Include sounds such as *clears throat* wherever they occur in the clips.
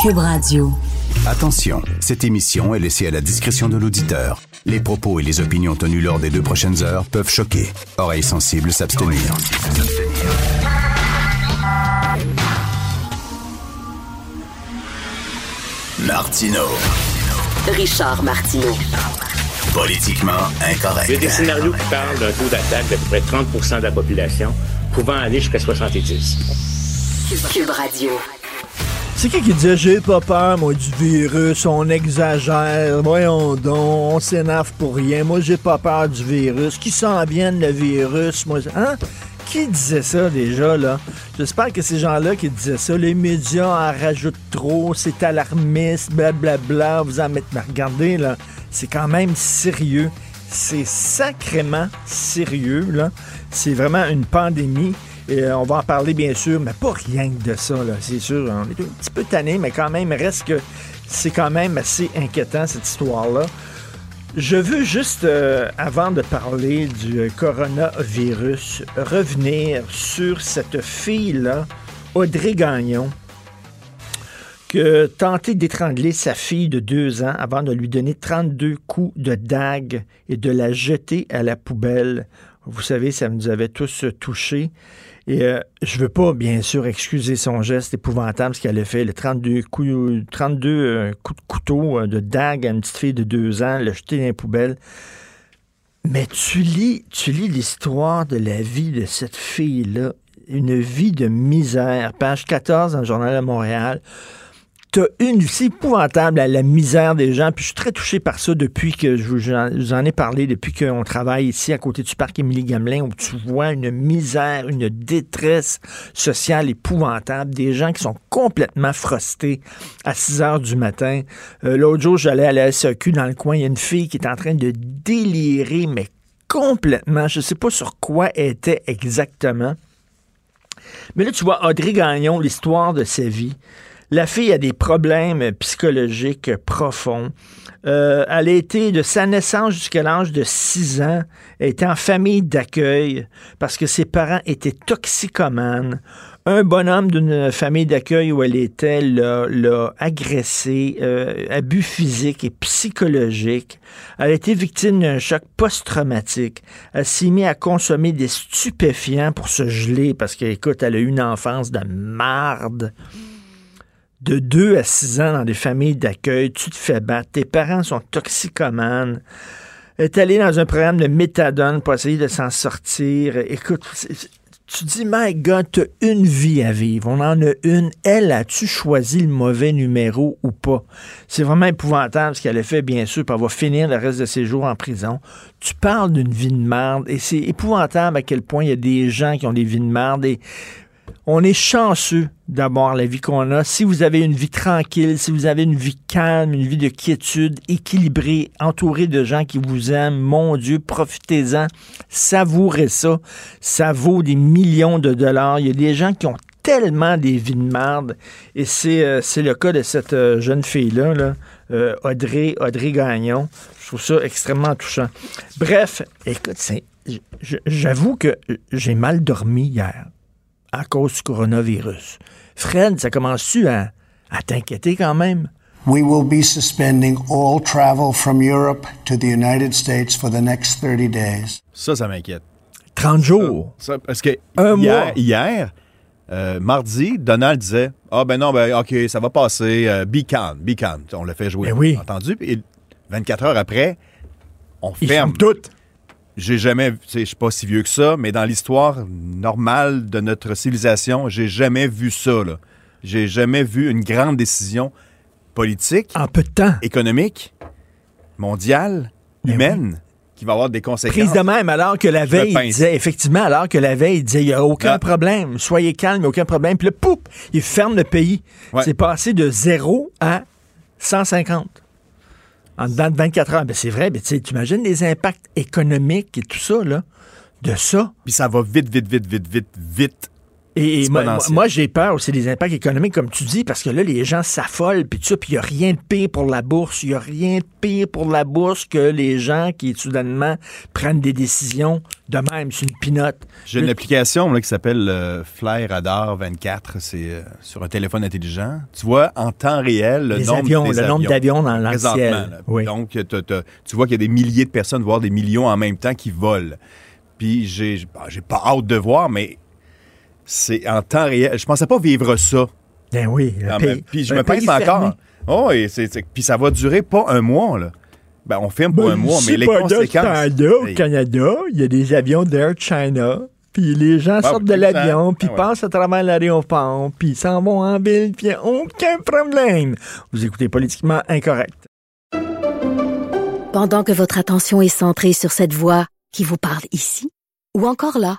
Cube Radio. Attention, cette émission est laissée à la discrétion de l'auditeur. Les propos et les opinions tenues lors des deux prochaines heures peuvent choquer. Oreilles sensibles s'abstenir. Martino. Richard Martineau. Politiquement incorrect. Il y a des scénarios qui parlent d'un taux d'attaque d'à peu près 30 de la population, pouvant aller jusqu'à 70 Cube Radio. C'est qui qui disait j'ai pas peur, moi, du virus, on exagère, voyons donc, on s'énerve pour rien, moi j'ai pas peur du virus, qui s'en vient le virus, moi, hein? Qui disait ça déjà, là? J'espère que ces gens-là qui disaient ça, les médias en rajoutent trop, c'est alarmiste, blablabla, vous en mettez... Mais regardez, là, c'est quand même sérieux. C'est sacrément sérieux, là. C'est vraiment une pandémie. Et euh, on va en parler, bien sûr, mais pas rien que de ça, c'est sûr. On est un petit peu tanné, mais quand même, reste que c'est quand même assez inquiétant, cette histoire-là. Je veux juste, euh, avant de parler du euh, coronavirus, revenir sur cette fille-là, Audrey Gagnon, qui a tenté d'étrangler sa fille de deux ans avant de lui donner 32 coups de dague et de la jeter à la poubelle. Vous savez, ça nous avait tous touchés. Et euh, je veux pas, bien sûr, excuser son geste épouvantable, ce qu'elle a fait, le 32 coups, 32 euh, coups de couteau, euh, de dague à une petite fille de deux ans, le jeter dans la poubelle. Mais tu lis, tu lis l'histoire de la vie de cette fille-là, une vie de misère, page 14 dans le Journal de Montréal. T'as une, c'est épouvantable la, la misère des gens, puis je suis très touché par ça depuis que je vous en, ai parlé, depuis qu'on travaille ici à côté du parc Émilie Gamelin, où tu vois une misère, une détresse sociale épouvantable, des gens qui sont complètement frostés à 6 heures du matin. Euh, L'autre jour, j'allais à la SAQ dans le coin, il y a une fille qui est en train de délirer, mais complètement, je sais pas sur quoi elle était exactement. Mais là, tu vois, Audrey Gagnon, l'histoire de sa vie. La fille a des problèmes psychologiques profonds. Euh, elle a été de sa naissance jusqu'à l'âge de 6 ans, elle était en famille d'accueil parce que ses parents étaient toxicomanes. Un bonhomme d'une famille d'accueil où elle était l'a, agressée, euh, abus physique et psychologique. Elle a été victime d'un choc post-traumatique. Elle s'est mise à consommer des stupéfiants pour se geler parce qu'écoute, elle a eu une enfance de marde de 2 à 6 ans dans des familles d'accueil, tu te fais battre, tes parents sont toxicomanes, est allé dans un programme de méthadone pour essayer de s'en sortir. Écoute, tu dis, my God, t'as une vie à vivre. On en a une. Elle, as-tu choisi le mauvais numéro ou pas? C'est vraiment épouvantable ce qu'elle a fait, bien sûr, elle va finir le reste de ses jours en prison. Tu parles d'une vie de merde et c'est épouvantable à quel point il y a des gens qui ont des vies de merde on est chanceux d'avoir la vie qu'on a. Si vous avez une vie tranquille, si vous avez une vie calme, une vie de quiétude, équilibrée, entourée de gens qui vous aiment, mon Dieu, profitez-en, savourez ça. Ça vaut des millions de dollars. Il y a des gens qui ont tellement des vies de merde. Et c'est euh, le cas de cette euh, jeune fille-là, là, euh, Audrey, Audrey Gagnon. Je trouve ça extrêmement touchant. Bref, écoute, j'avoue que j'ai mal dormi hier à cause du coronavirus. Fred, ça commence-tu à, à t'inquiéter quand même? We will be suspending all travel from Europe to the United States for the next 30 days. Ça, ça m'inquiète. 30 jours? Ça, parce que Un hier, mois? hier euh, mardi, Donald disait Ah, ben non, ben OK, ça va passer. euh, be calm, be calm. On l'a fait jouer. Ben oui. Entendu? Et 24 heures après, on Ils ferme. ferment tout. J'ai jamais, je suis pas si vieux que ça, mais dans l'histoire normale de notre civilisation, j'ai jamais vu ça. là. J'ai jamais vu une grande décision politique, En peu de temps. économique, mondiale, Ben humaine qu'il va avoir des conséquences. Prise de même, alors que la Je veille, il disait, effectivement, alors que la veille, il disait, il n'y a aucun Ouais. problème, soyez calme, il n'y a aucun problème. Puis là, poup, il ferme le pays. Ouais. C'est passé de 0 à 150 en dedans de 24 heures. Ben, c'est vrai, mais tu imagines les impacts économiques et tout ça, là, de ça. Puis ça va vite, vite, vite, vite, vite, vite. Et, et moi, j'ai peur aussi des impacts économiques, comme tu dis, parce que là, les gens s'affolent, puis tout puis il n'y a rien de pire pour la bourse. Il n'y a rien de pire pour la bourse que les gens qui, soudainement, prennent des décisions de même. C'est une pinote. J'ai une application là, qui s'appelle euh, Fly Radar 24. C'est euh, sur un téléphone intelligent. Tu vois en temps réel le Les nombre avions, des le nombre d'avions dans le ciel. Oui. Donc, tu vois qu'il y a des milliers de personnes, voire des millions en même temps qui volent. Puis j'ai bah, j'ai pas hâte de voir, mais c'est en temps réel. Je pensais pas vivre ça. Ben oui, Ah, ben, puis je me pince encore. Oh, et c'est- c'est- puis ça va durer pas un mois, là. Ben, on filme pour Ben, un mois, mais les conséquences. au. Canada, il y a des avions d'Air China, puis les gens sortent de l'avion, puis Ah ouais. passent à travers l'aéroport, puis ils s'en vont en ville, puis il n'y a aucun problème. Vous écoutez Politiquement Incorrect. Pendant que votre attention est centrée sur cette voix qui vous parle ici, ou encore là,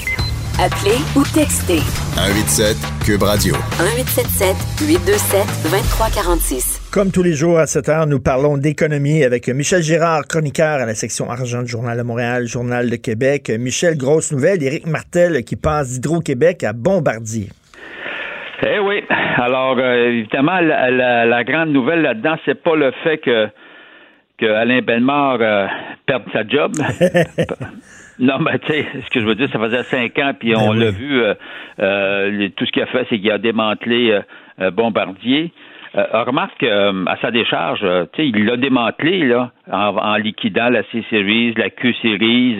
Appelez ou textez 187 Cube Radio. 1877 827 2346. Comme tous les jours à cette heure, nous parlons d'économie avec Michel Girard, chroniqueur à la section argent du Journal de Montréal, Journal de Québec. Michel, grosse nouvelle, Éric Martel qui passe d'Hydro-Québec à Bombardier. Eh oui. Alors, euh, évidemment, la, la- la grande nouvelle là-dedans, c'est pas le fait que, que Alain Bellemare euh, perde sa job. *laughs* non, mais tu sais, ce que je veux dire, ça faisait cinq ans, puis on Ben l'a oui. vu, euh, euh, les- tout ce qu'il a fait, c'est qu'il a démantelé euh, euh, Bombardier. Euh, remarque, euh, à sa décharge, tu sais, il l'a démantelé là, en, en liquidant la C-Series, la Q-Series,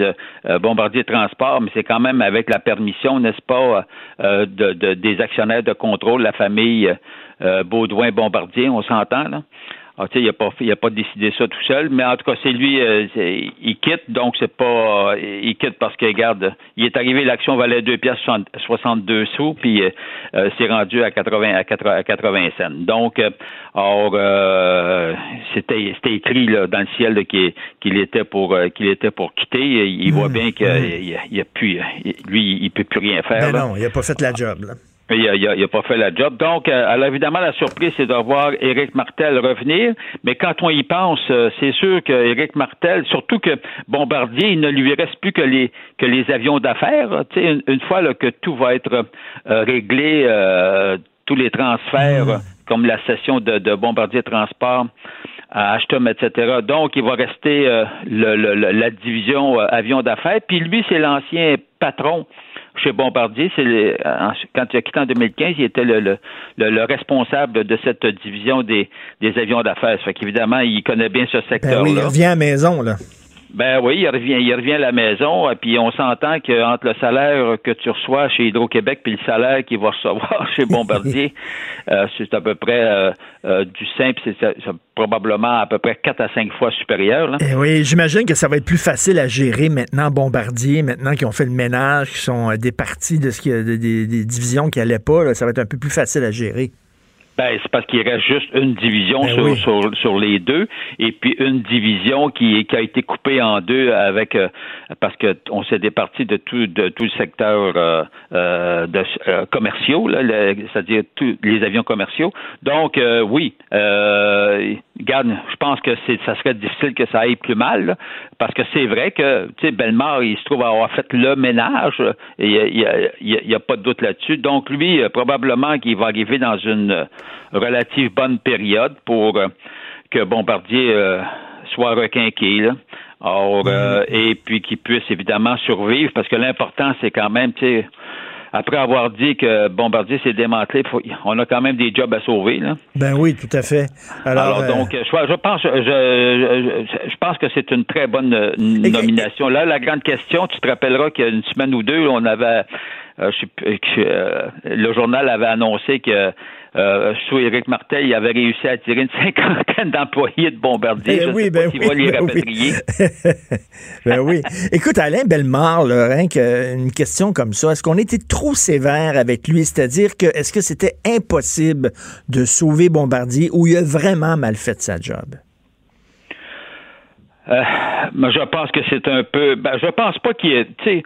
Bombardier Transport, mais c'est quand même avec la permission, n'est-ce pas, euh, de, de- des actionnaires de contrôle, la famille euh, Baudouin-Bombardier, on s'entend, là. Ah, il n'a pas, il a pas décidé ça tout seul, mais en tout cas, c'est lui, euh, il quitte, donc c'est pas, euh, il quitte parce que, regarde, il est arrivé, l'action valait 2 pièces 62 sous, puis euh, euh, c'est rendu à 80, à 80, à 80 cents. Donc, or, c'était, c'était écrit là, dans le ciel qu'il, était pour, qu'il était pour quitter. Il, voit bien qu'il il, il a plus, lui, il peut plus rien faire. Ben non, il n'a pas fait la job. là. Il a, il a- pas fait la job. Donc, euh, alors évidemment, la surprise, c'est de voir Éric Martel revenir. Mais quand on y pense, euh, c'est sûr que Éric Martel, surtout que Bombardier, il ne lui reste plus que les que les avions d'affaires. Tu sais, une, une fois là, que tout va être euh, réglé, euh, tous les transferts, comme la session de, de Bombardier Transport à Ashton, etc. Donc, il va rester euh, le- le- le- la division euh, avions d'affaires. Puis lui, c'est l'ancien patron chez Bombardier. C'est le- quand il a quitté en 2015, il était le, le, le- le responsable de cette division des, des avions d'affaires. Ça fait qu'évidemment, il connaît bien ce Ben secteur-là. oui, il revient à la maison, là. Ben oui, il revient, il revient à la maison, et puis on s'entend qu'entre le salaire que tu reçois chez Hydro-Québec puis le salaire qu'il va recevoir *laughs* chez Bombardier, euh, c'est à peu près euh, euh, du simple, c'est probablement à peu près 4 à 5 fois supérieur. Eh oui, j'imagine que ça va être plus facile à gérer maintenant, Bombardier, maintenant qu'ils ont fait le ménage, qu'ils sont euh, départis de ce qui, des, des- des divisions qui n'allaient pas, ça va être un peu plus facile à gérer. Ben, c'est parce qu'il reste juste une division Ben sur, oui. sur, sur les deux, et puis une division qui, qui a été coupée en deux avec euh, parce que on s'est départi de tout de tout le secteur euh, euh, de euh, commerciaux, c'est-à-dire tous les avions commerciaux. Donc euh, oui, euh, regarde, je pense que c'est ça serait difficile que ça aille plus mal, là, parce que c'est vrai que tu sais Belmar, il se trouve avoir fait le ménage, et il y a- il y a, a- a pas de doute là-dessus. Donc lui, probablement qu'il va arriver dans une relative bonne période pour euh, que Bombardier euh, soit requinqué. Là. Or, euh, et puis qu'il puisse évidemment survivre, parce que l'important, c'est quand même, tu sais, après avoir dit que Bombardier s'est démantelé, on a quand même des jobs à sauver. Là. Ben oui, tout à fait. Alors, donc, je, je, pense, je, je, je pense que c'est une très bonne nomination. Là, la grande question, tu te rappelleras qu'il y a une semaine ou deux, on avait le journal avait annoncé que euh, sous Éric Martel, il avait réussi à attirer une cinquantaine *laughs* d'employés de Bombardier. Ben oui, ben oui, les ben rapatrier. Oui. *laughs* ben oui. Écoute, Alain Bellemare, là, une question comme ça, est-ce qu'on était trop sévère avec lui? C'est-à-dire que est-ce que c'était impossible de sauver Bombardier ou il a vraiment mal fait sa job? Euh, je pense que c'est un peu. Ben, je pense pas qu'il est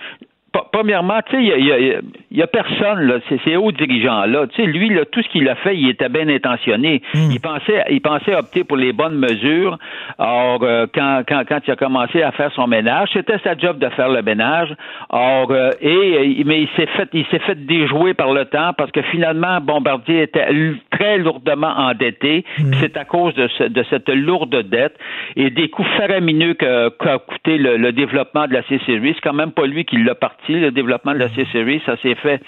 premièrement, tu sais, il y a, personne, là, ces hauts dirigeants-là. Tu sais, lui, là, tout ce qu'il a fait, il était bien intentionné. Hmm. Il pensait il pensait opter pour les bonnes mesures. Or, euh, quand, quand, quand il a commencé à faire son ménage, c'était sa job de faire le ménage. Or, euh, et, mais il s'est fait, il s'est fait déjouer par le temps parce que finalement, Bombardier était très lourdement endetté. Hmm. C'est à cause de, de cette lourde dette et des coûts faramineux qu'a coûté le, le, développement de la C-Series. C'est quand même pas lui qui l'a parti le développement de la C-Series. Ça s'est fait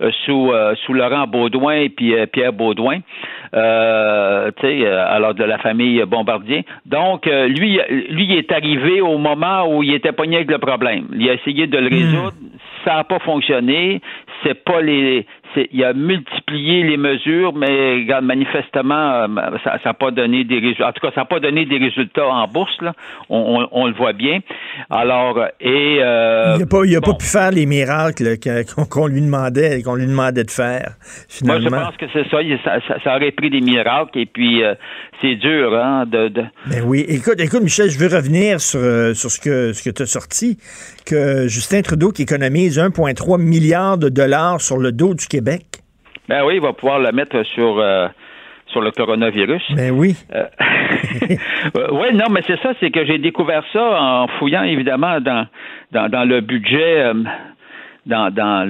euh, sous, euh, sous Laurent Baudouin et puis euh, Pierre Baudouin, alors de la famille Bombardier. Donc, lui, lui il est arrivé au moment où il était pogné avec le problème. Il a essayé de le hmm. résoudre. Ça n'a pas fonctionné. C'est pas les il a multiplié les mesures, mais manifestement, euh, ça n'a pas donné des résultats. En tout cas, ça n'a pas donné des résultats en bourse, là. On, le voit bien. Alors, et euh, il n'a pas, il a pas pu faire les miracles *laughs* qu'on lui demandait, qu'on lui demandait de faire. Finalement. Moi, je pense que c'est ça, ça, aurait pris des miracles. Et puis, euh, c'est dur, hein, de, de... Ben oui. Écoute, écoute, Michel, je veux revenir sur, sur ce que ce que tu as sorti, que Justin Trudeau qui économise 1,3 milliard de dollars sur le dos du Québec ben oui, il va pouvoir le mettre sur euh, sur le coronavirus. Ben oui. Euh, *laughs* oui, non, mais c'est ça, c'est que j'ai découvert ça en fouillant évidemment dans dans, le budget euh, dans, dans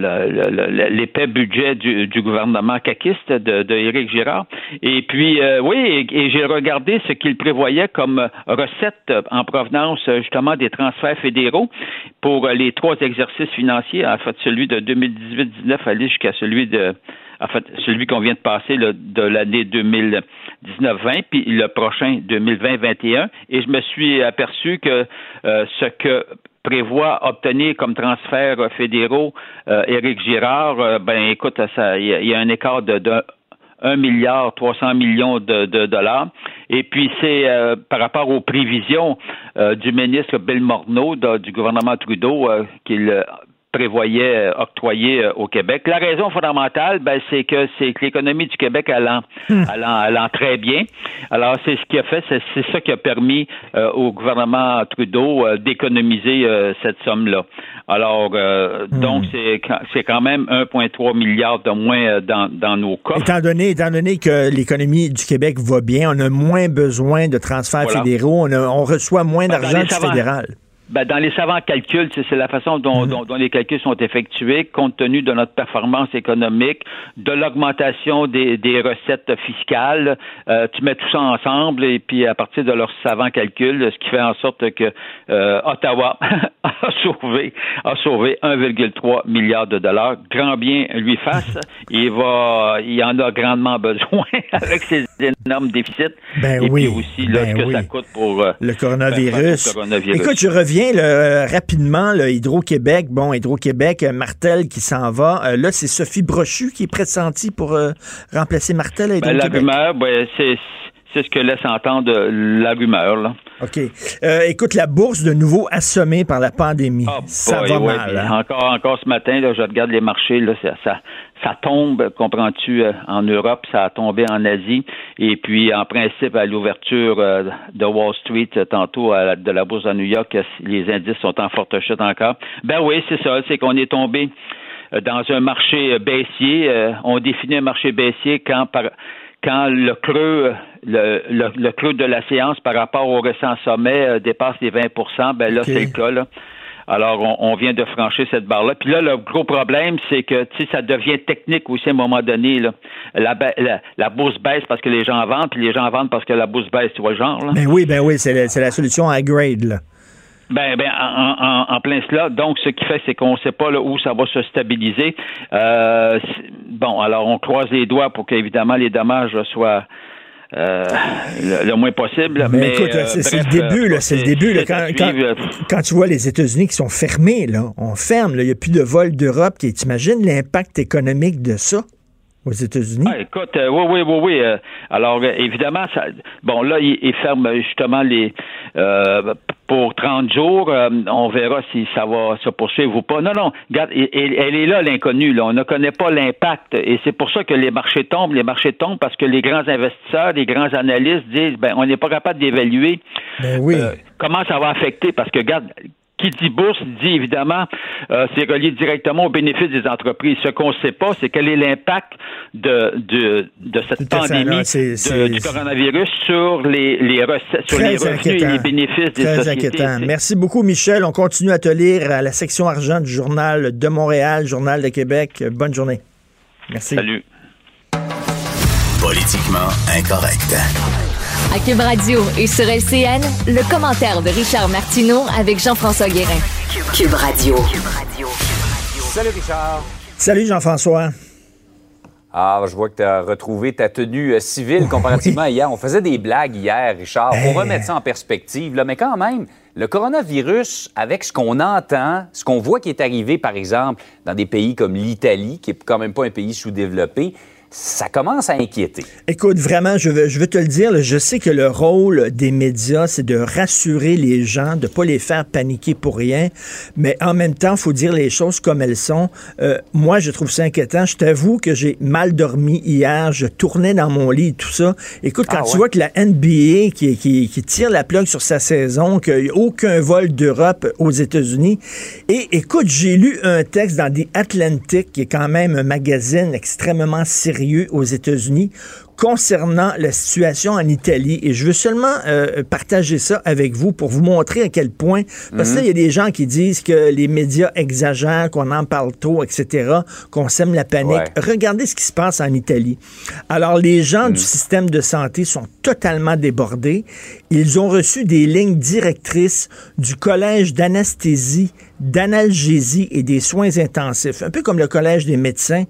l'épais budget du, gouvernement caquiste de, de Girard. Et puis, oui, et, j'ai regardé ce qu'il prévoyait comme recette en provenance justement des transferts fédéraux pour les trois exercices financiers, en fait celui de 2018-19 aller jusqu'à celui de en fait, celui qu'on vient de passer de l'année 2019-20, puis le prochain 2020-21. Et je me suis aperçu que euh, ce que prévoit obtenir comme transfert fédéraux euh, Éric Girard, euh, ben écoute, il y, a un écart de, de 1 milliard 300 millions de, dollars. Et puis c'est par rapport aux prévisions du ministre Bill Morneau du gouvernement Trudeau qu'il prévoyait euh, octroyer euh, au Québec. La raison fondamentale, ben, c'est que c'est que l'économie du Québec allant, hmm. allant, allant très bien. Alors, c'est ce qui a fait, c'est, ça qui a permis euh, au gouvernement Trudeau d'économiser cette somme-là. Alors, hmm. donc, c'est, c'est quand même 1,3 milliard de moins dans, dans nos cas. Étant donné, étant donné que l'économie du Québec va bien, on a moins besoin de transferts fédéraux, on, on reçoit moins d'argent du fédéral. Ben, dans les savants calculs, c'est la façon mhm. dont, dont, les calculs sont effectués, compte tenu de notre performance économique, de l'augmentation des, des, recettes fiscales. Euh, tu mets tout ça ensemble et puis à partir de leurs savants calculs, ce qui fait en sorte que euh, Ottawa *laughs* a sauvé a sauvé 1,3 milliard de dollars. Grand bien lui fasse. Il va, il en a grandement besoin *laughs* avec ses énormes déficits. Ben et oui. puis aussi là, ben ce que ça coûte pour euh, le coronavirus. le coronavirus. Écoute, je reviens euh, rapidement, Hydro-Québec. Bon, Hydro-Québec, euh, Martel qui s'en va. Euh, là, c'est Sophie Brochu qui est pressentie pour remplacer Martel à ben, Hydro-Québec. la rumeur, ben, c'est ce que laisse entendre la rumeur. Là. OK. écoute, la bourse de nouveau assommée par la pandémie. Ah, ça va mal. Hein? Encore, encore ce matin, là, je regarde les marchés, là, ça, ça tombe, comprends-tu, euh, en Europe, ça a tombé en Asie, et puis en principe à l'ouverture euh, de Wall Street euh, tantôt de la bourse de New York, les indices sont en forte chute encore. Ben oui, c'est ça, c'est qu'on est tombé dans un marché baissier. on définit un marché baissier quand quand le creux le, le, creux de la séance par rapport au récent sommet dépasse les 20% ben là, c'est le cas. Là. Alors, on, vient de franchir cette barre-là. Puis là, le gros problème, c'est que ça devient technique aussi à un moment donné. Là. La, la, bourse baisse parce que les gens vendent, puis les gens vendent parce que la bourse baisse, tu vois le genre. Là? Ben oui, ben oui, c'est la, solution à grade. Là. Ben, ben en, en, en, plein cela. Donc, ce qui fait, c'est qu'on ne sait pas là, où ça va se stabiliser. Euh, bon, alors on croise les doigts pour qu'évidemment les dommages soient euh, le, moins possible. Mais, écoute, c'est le début, là, c'est le début. Là, quand, quand, quand, tu vois les États-Unis qui sont fermés, là, on ferme, il n'y a plus de vol d'Europe. Tu imagines l'impact économique de ça? aux États-Unis? Ah, écoute, euh, oui, oui, oui, oui. Euh, alors, euh, évidemment, ça, bon, là, ils il ferment justement les pour 30 jours. on verra si ça va se poursuivre ou pas. Non, non, regarde, elle, elle est là, l'inconnue. Là. On ne connaît pas l'impact. Et c'est pour ça que les marchés tombent. Les marchés tombent parce que les grands investisseurs, les grands analystes disent, ben, on n'est pas capable d'évaluer ben oui. comment ça va affecter. Parce que, regarde, qui dit bourse dit évidemment, euh, c'est relié directement au bénéfice des entreprises. Ce qu'on ne sait pas, c'est quel est l'impact de, de, de cette pandémie du coronavirus sur les, les recettes, sur les revenus et les bénéfices des Très sociétés. Inquiétant. Merci beaucoup, Michel. On continue à te lire à la section argent du Journal de Montréal, Journal de Québec. Bonne journée. Merci. Salut. Politiquement incorrect. À Cube Radio et sur LCN, le commentaire de Richard Martineau avec Jean-François Guérin. Cube Radio. Salut Richard. Salut Jean-François. Ah, je vois que tu as retrouvé ta tenue euh, civile comparativement à hier. On faisait des blagues hier, Richard, pour remettre ça en perspective. Là, mais quand même, le coronavirus, avec ce qu'on entend, ce qu'on voit qui est arrivé, par exemple, dans des pays comme l'Italie, qui est quand même pas un pays sous-développé, ça commence à inquiéter. Écoute, vraiment, je veux, je veux te le dire, je sais que le rôle des médias, c'est de rassurer les gens, de pas les faire paniquer pour rien, mais en même temps, il faut dire les choses comme elles sont. Euh, moi, je trouve ça inquiétant. Je t'avoue que j'ai mal dormi hier, je tournais dans mon lit et tout ça. Écoute, quand ah tu vois que la NBA qui, qui, qui, tire la plug sur sa saison, qu'il n'y a aucun vol d'Europe aux États-Unis, et écoute, j'ai lu un texte dans The Atlantic, qui est quand même un magazine extrêmement sérieux aux États-Unis concernant la situation en Italie. Et je veux seulement euh, partager ça avec vous pour vous montrer à quel point, parce qu'il y a des gens qui disent que les médias exagèrent, qu'on en parle trop, etc., qu'on sème la panique. Regardez ce qui se passe en Italie. Alors, les gens du mhm. système de santé sont totalement débordés. Ils ont reçu des lignes directrices du Collège d'anesthésie, d'analgésie et des soins intensifs, un peu comme le Collège des médecins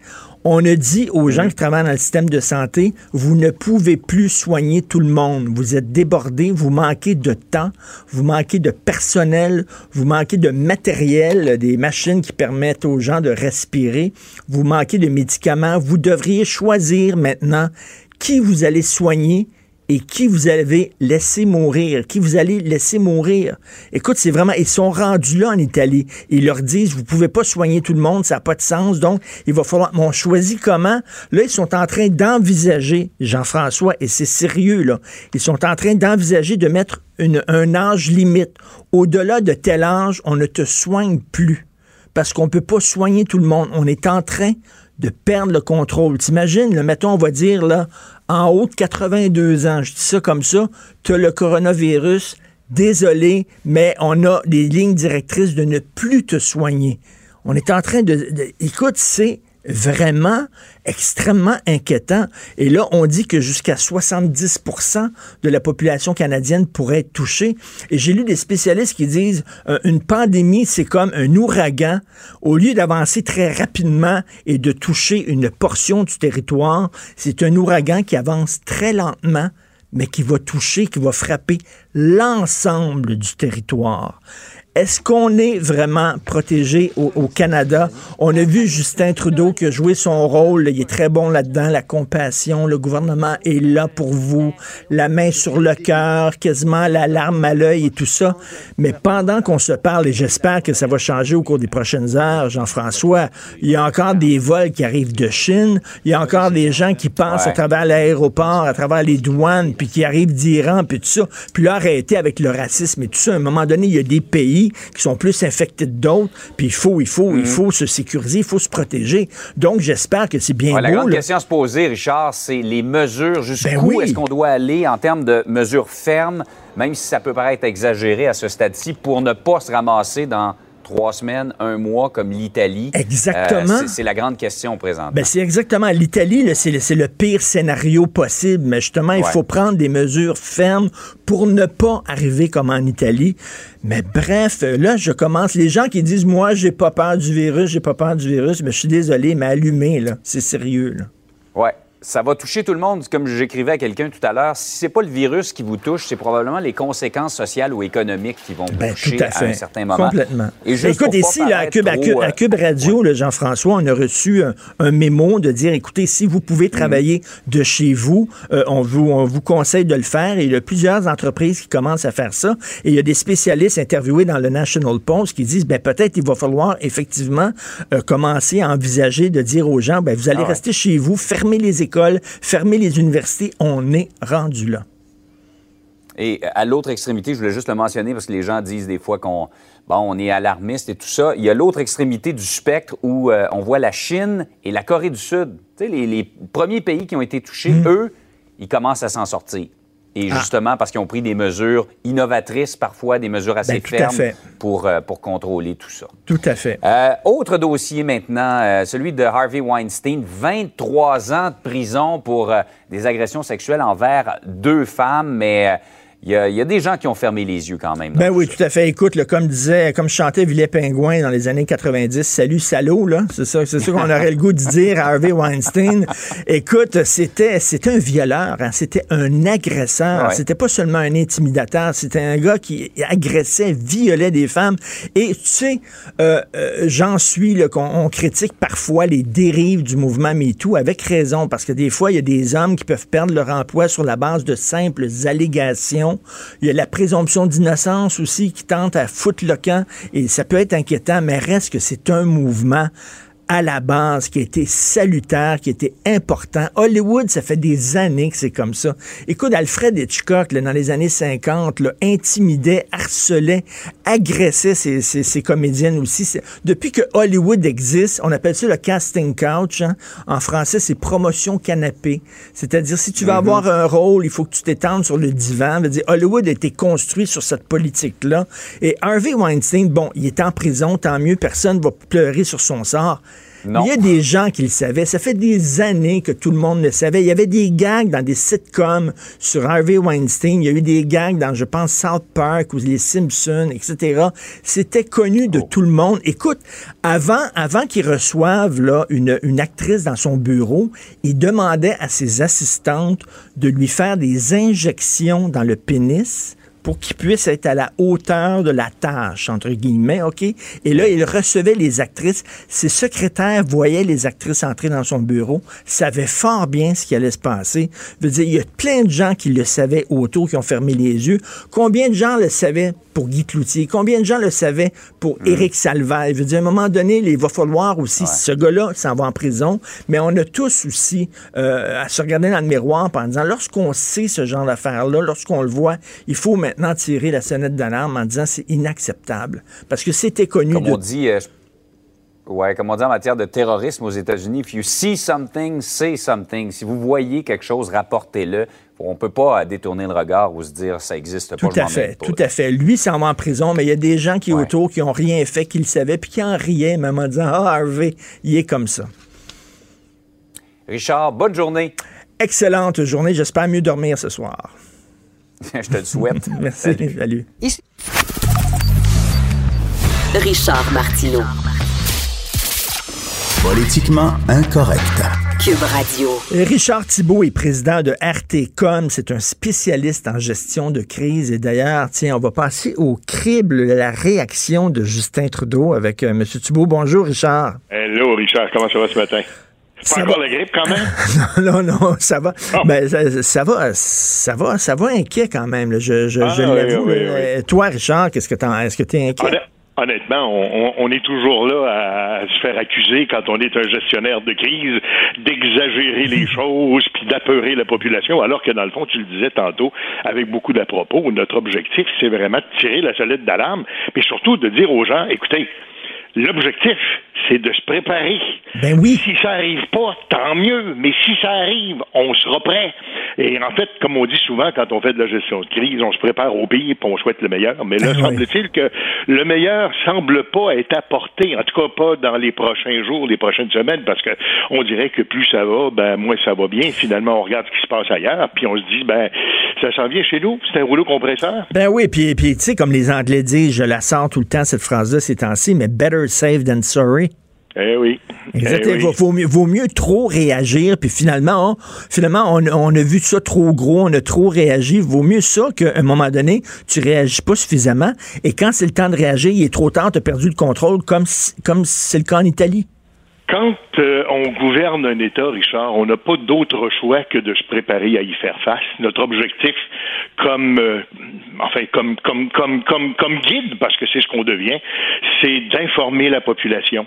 on a dit aux gens qui travaillent dans le système de santé, vous ne pouvez plus soigner tout le monde. Vous êtes débordés, vous manquez de temps, vous manquez de personnel, vous manquez de matériel, des machines qui permettent aux gens de respirer, vous manquez de médicaments. Vous devriez choisir maintenant qui vous allez soigner et qui vous avez laissé mourir, qui vous allez laisser mourir? Écoute, c'est vraiment, ils sont rendus là en Italie. Ils leur disent, vous pouvez pas soigner tout le monde, ça n'a pas de sens, donc il va falloir, on choisit comment? Là, ils sont en train d'envisager, Jean-François, et c'est sérieux, là, ils sont en train d'envisager de mettre une, un âge limite. Au-delà de tel âge, on ne te soigne plus parce qu'on peut pas soigner tout le monde. On est en train de perdre le contrôle. T'imagines, le mettons, on va dire, là, en haut de 82 ans, je dis ça comme ça, tu le coronavirus, désolé, mais on a des lignes directrices de ne plus te soigner. On est en train de écoute, c'est vraiment extrêmement inquiétant. Et là, on dit que jusqu'à 70% de la population canadienne pourrait être touchée. Et j'ai lu des spécialistes qui disent euh, une pandémie, c'est comme un ouragan. Au lieu d'avancer très rapidement et de toucher une portion du territoire, c'est un ouragan qui avance très lentement mais qui va toucher, qui va frapper l'ensemble du territoire. Est-ce qu'on est vraiment protégé au, Canada? On a vu Justin Trudeau qui a joué son rôle. Il est très bon là-dedans, la compassion. Le gouvernement est là pour vous. La main sur le cœur, quasiment la larme à l'œil et tout ça. Mais pendant qu'on se parle, et j'espère que ça va changer au cours des prochaines heures, Jean-François, il y a encore des vols qui arrivent de Chine. Il y a encore des gens qui passent à travers l'aéroport, à travers les douanes, puis qui arrivent d'Iran, puis tout ça. Puis là, arrêter avec le racisme et tout ça. À un moment donné, il y a des pays qui sont plus infectés que d'autres, puis il faut, il faut, il mm. faut se sécuriser, il faut se protéger. Donc, j'espère que c'est bien La grande question à se poser, Richard, c'est les mesures. Jusqu'où ben est-ce qu'on doit aller en termes de mesures fermes, même si ça peut paraître exagéré à ce stade-ci, pour ne pas se ramasser dans trois semaines, un mois, comme l'Italie? Exactement. Euh, c'est- c'est la grande question présente. Ben, c'est exactement. L'Italie, c'est le, pire scénario possible, mais justement, il Ouais. faut prendre des mesures fermes pour ne pas arriver comme en Italie. Mais bref, là, je commence. Les gens qui disent, moi, j'ai pas peur du virus, j'ai pas peur du virus, mais je suis désolé, mais allumez, là. C'est sérieux, là. Ouais. Ça va toucher tout le monde, comme j'écrivais à quelqu'un tout à l'heure. Si c'est pas le virus qui vous touche, c'est probablement les conséquences sociales ou économiques qui vont vous Ben, toucher tout à fait. un certain moment. Complètement. Et juste Écoute, ici, là, à, Cube, à, trop, Cube, à euh, Cube Radio, là, Jean-François, on a reçu un, un mémo de dire, écoutez, si vous pouvez travailler de chez vous, euh, on, vous, on vous conseille de le faire. Et il y a plusieurs entreprises qui commencent à faire ça. Et il y a des spécialistes interviewés dans le National Post qui disent, ben, peut-être il va falloir effectivement euh, commencer à envisager de dire aux gens, ben, vous allez Ah ouais. rester chez vous, fermer les écoles, fermer les universités. On est rendu là. Et à l'autre extrémité, je voulais juste le mentionner parce que les gens disent des fois qu'on bon, on est alarmiste et tout ça. Il y a l'autre extrémité du spectre où euh, on voit la Chine et la Corée du Sud. Tu sais, les, les premiers pays qui ont été touchés, eux, ils commencent à s'en sortir. Et Ah. justement parce qu'ils ont pris des mesures innovatrices, parfois des mesures assez Ben, fermes pour, euh, pour contrôler tout ça. Tout à fait. Euh, autre dossier maintenant, euh, celui de Harvey Weinstein, 23 ans de prison pour des agressions sexuelles envers deux femmes, mais il y, a- il y a des gens qui ont fermé les yeux quand même. Ben oui, tout à fait. Écoute, là, comme disait, comme chantait Villet Pingouin dans les années 90, salut salaud, là. C'est ça, c'est qu'on aurait le goût de dire à Harvey Weinstein. Écoute, c'était, c'était un violeur, hein. c'était un agresseur. Ouais. C'était pas seulement un intimidateur, c'était un gars qui agressait, violait des femmes. Et tu sais, euh, euh, j'en suis, là, qu'on on critique parfois les dérives du mouvement MeToo avec raison, parce que des fois, il y a des hommes qui peuvent perdre leur emploi sur la base de simples allégations. Il y a la présomption d'innocence aussi qui tente à foutre le camp, et ça peut être inquiétant, mais reste que c'est un mouvement à la base, qui été salutaire, qui été important. Hollywood, ça fait des années que c'est comme ça. Écoute, Alfred Hitchcock, là, dans les années 50, là, intimidait, harcelait, agressait ses, ses- ses comédiennes aussi. Depuis que Hollywood existe, on appelle ça le casting couch. hein. En français, c'est promotion canapé. C'est-à-dire, si tu veux avoir un rôle, il faut que tu t'étendes sur le divan. Dire, Hollywood a été construit sur cette politique-là. Et Harvey Weinstein, bon, il est en prison, tant mieux, personne va pleurer sur son sort. Non. Il y a des gens qui le savaient. Ça fait des années que tout le monde le savait. Il y avait des gags dans des sitcoms sur Harvey Weinstein. Il y a eu des gags dans, je pense, South Park ou Les Simpsons, etc. C'était connu de tout le monde. Écoute, avant, avant qu'il reçoive là, une, une actrice dans son bureau, il demandait à ses assistantes de lui faire des injections dans le pénis pour qu'il puisse être à la hauteur de la tâche, entre guillemets, OK? Et là, il recevait les actrices. Ses secrétaires voyaient les actrices entrer dans son bureau, savaient fort bien ce qui allait se passer. Je veux dire, il y a plein de gens qui le savaient autour, qui ont fermé les yeux. Combien de gens le savaient pour Guy Cloutier? Combien de gens le savaient pour Éric Salvaille? Je veux dire, à un moment donné, il va falloir aussi, ce gars-là s'en va en prison, mais on a tous aussi euh, à se regarder dans le miroir en disant, lorsqu'on sait ce genre d'affaires-là, lorsqu'on le voit, il faut maintenant tirer la sonnette d'alarme en disant c'est inacceptable. Parce que c'était connu Comme de on dit, euh, ouais, comme on dit en matière de terrorisme aux États-Unis, if you see something, say something. Si vous voyez quelque chose, rapportez-le. On peut pas euh, détourner le regard ou se dire ça existe Tout pas. je à fait, tout à fait. Lui s'en va en prison, mais il y a des gens qui Ouais. autour qui ont rien fait, qui le savaient, puis qui en riaient, même en disant Ah, Harvey, il est comme ça. Richard, bonne journée. Excellente journée, j'espère mieux dormir ce soir. *laughs* je te le souhaite. *laughs* Merci, Salut. salut. Richard Martineau. Politiquement incorrect. Cube Radio. Richard Thibault est président de RTCOM. C'est un spécialiste en gestion de crise. Et d'ailleurs, tiens, on va passer au crible de la réaction de Justin Trudeau avec euh, M. Thibault. Bonjour, Richard. Hello, Richard, comment ça va ce matin? Pas encore va. la grippe quand même? *laughs* non, non, non, ça va. Bon. Ben, ça, ça va, ça va, ça va inquiet quand même. là. Je, je, Ah, je oui, l'avoue. oui, là. oui. Toi, Richard, qu'est-ce que t'en, est-ce que t'es inquiet? Honn- Honnêtement, on, on- est toujours là à se faire accuser quand on est un gestionnaire de crise d'exagérer les *laughs* choses puis d'apeurer la population, alors que dans le fond, tu le disais tantôt avec beaucoup d'à-propos, notre objectif, c'est vraiment de tirer la sonnette d'alarme, mais surtout de dire aux gens, écoutez, L'objectif, c'est de se préparer. Ben oui. Si ça arrive pas, tant mieux. Mais si ça arrive, on sera prêt. Et en fait, comme on dit souvent quand on fait de la gestion de crise, on se prépare au pire et on souhaite le meilleur. Mais là, Ah oui. semble-t-il que le meilleur semble pas être apporté, en tout cas pas dans les prochains jours, les prochaines semaines, parce que on dirait que plus ça va, ben moins ça va bien. Finalement, on regarde ce qui se passe ailleurs, puis on se dit, ben ça s'en vient chez nous. C'est un rouleau compresseur. Ben oui, puis, puis tu sais, comme les Anglais disent, je la sors tout le temps, cette phrase-là, ces temps-ci, mais better safe than sorry. Eh oui. Exactement. Eh oui. Vaut, vaut mieux, vaut mieux trop réagir, puis finalement, on, finalement on, on a vu ça trop gros, on a trop réagi. Vaut mieux ça qu'à un moment donné, tu réagis pas suffisamment, et quand c'est le temps de réagir, il est trop tard, tu as perdu le contrôle, comme, si- comme c'est le cas en Italie. Quand euh, on gouverne un État, Richard, on n'a pas d'autre choix que de se préparer à y faire face. Notre objectif, comme euh, enfin comme comme comme comme comme guide, parce que c'est ce qu'on devient, c'est d'informer la population,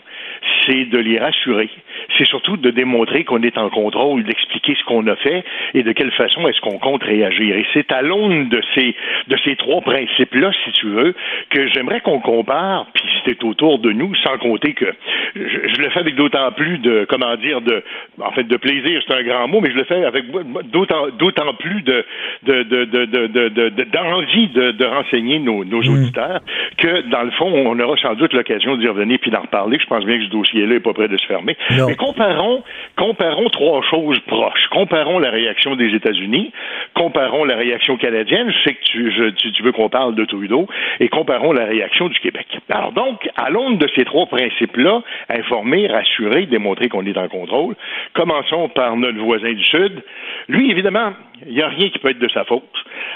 c'est de les rassurer, c'est surtout de démontrer qu'on est en contrôle, d'expliquer ce qu'on a fait et de quelle façon est-ce qu'on compte réagir. Et c'est à l'aune de ces de ces trois principes-là, si tu veux, que j'aimerais qu'on compare, puis c'est autour de nous, sans compter que je, je le fais avec d'autant plus de comment dire de en fait de plaisir, c'est un grand mot, mais je le fais avec d'autant plus de de de de de de- de- de- d'envie de, de renseigner nos, nos auditeurs que dans le fond on aura sans doute l'occasion d'y revenir puis d'en reparler. Je pense bien que ce dossier-là est pas prêt de se fermer. Non. Mais comparons comparons trois choses proches. Comparons la réaction des États-Unis, comparons la réaction canadienne. Je sais que tu, je- tu, tu veux qu'on parle de Trudeau et comparons la réaction du Québec. Alors donc, à l'aune de ces trois principes-là, informer, rassurer, démontrer qu'on est en contrôle, commençons par notre voisin du Sud. Lui, évidemment, il n'y a rien qui peut être de sa faute.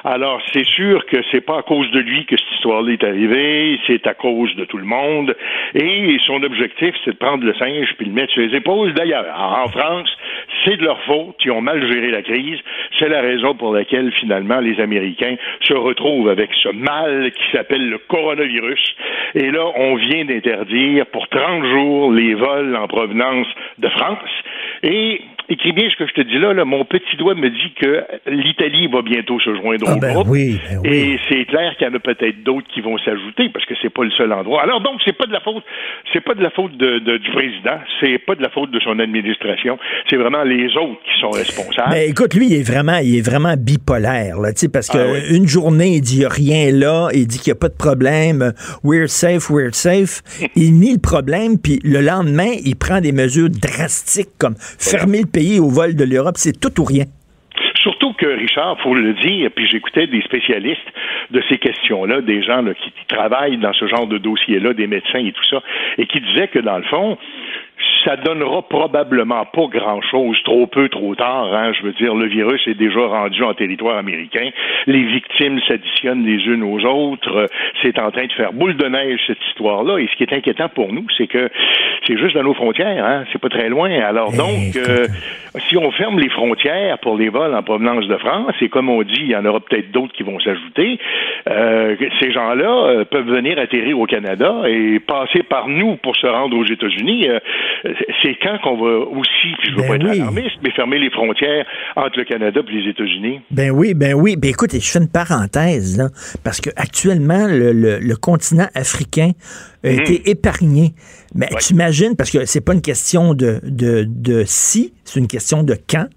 Alors, c'est sûr que c'est pas à cause de lui que cette histoire-là est arrivée, c'est à cause de tout le monde. Et son objectif, c'est de prendre le singe puis le mettre sur les épaules. D'ailleurs, en France, c'est de leur faute. Ils ont mal géré la crise. C'est la raison pour laquelle, finalement, les Américains se retrouvent avec ce mal qui s'appelle le coronavirus. Et là, on vient d'interdire pour 30 jours les vols en provenance de France. Et écris bien ce que je te dis là, là, mon petit doigt me dit que l'Italie va bientôt se joindre Ah au ben groupe. oui, ben oui. Et c'est clair qu'il y en a peut-être d'autres qui vont s'ajouter parce que c'est pas le seul endroit. Alors donc, c'est pas de la faute, c'est pas de la faute de, de- du président, c'est pas de la faute de son administration, c'est vraiment les autres qui sont responsables. Mais écoute, lui, il est vraiment, il est vraiment bipolaire, là, tu sais, parce que Ah oui. une journée, il dit y a rien là, il dit qu'il n'y a pas de problème, we're safe, we're safe. *laughs* il nie le problème, puis le lendemain, il prend des mesures drastiques comme fermer le au vol de l'Europe, c'est tout ou rien. Surtout que, Richard, faut le dire, puis j'écoutais des spécialistes de ces questions-là, des gens qui travaillent dans ce genre de dossier-là, des médecins et tout ça, et qui disaient que, dans le fond, ça donnera probablement pas grand-chose, trop peu, trop tard. Hein. Je veux dire, le virus est déjà rendu en territoire américain. Les victimes s'additionnent les unes aux autres. Euh, C'est en train de faire boule de neige cette histoire-là. Et ce qui est inquiétant pour nous, c'est que c'est juste dans nos frontières. Hein. C'est pas très loin. Alors Eh, donc, euh, si on ferme les frontières pour les vols en provenance de France, et comme on dit, il y en aura peut-être d'autres qui vont s'ajouter, euh, ces gens-là peuvent venir atterrir au Canada et passer par nous pour se rendre aux États-Unis. Euh, c'est quand qu'on va aussi, puis je veux Ben pas être oui. alarmiste, mais fermer les frontières entre le Canada et les États-Unis? Ben oui, ben oui. Ben écoute, je fais une parenthèse, là, parce que actuellement, le, le- le continent africain a été épargné. Mais tu imagines, parce que c'est pas une question de, de, de si, c'est une question de quand.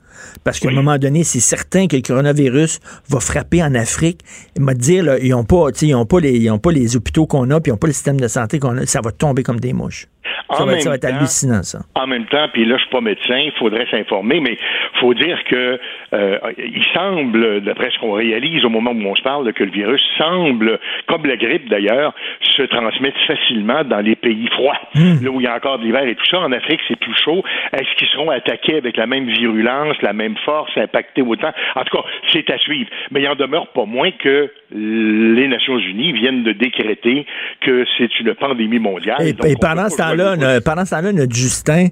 Parce qu'à un moment donné, c'est certain que le coronavirus va frapper en Afrique. Il m'a dit, là, ils n'ont pas, ils ont pas les, ils ont pas les hôpitaux qu'on a, puis ils n'ont pas le système de santé qu'on a. Ça va tomber comme des mouches. Ça va, même ça va être temps- hallucinant, ça. En même temps, puis là, je suis pas médecin, il faudrait s'informer, mais faut dire que euh, il semble, d'après ce qu'on réalise au moment où on se parle, que le virus semble, comme la grippe d'ailleurs, se transmettre facilement dans les pays froids, là où il y a encore de l'hiver et tout ça. En Afrique, c'est plus chaud. Est-ce qu'ils seront attaqués avec la même virulence, la même force, impactés autant En tout cas, c'est à suivre. Mais il en demeure pas moins que les Nations Unies viennent de décréter que c'est une pandémie mondiale. Et, pendant ce temps-là, pendant ce temps-là, notre Justin,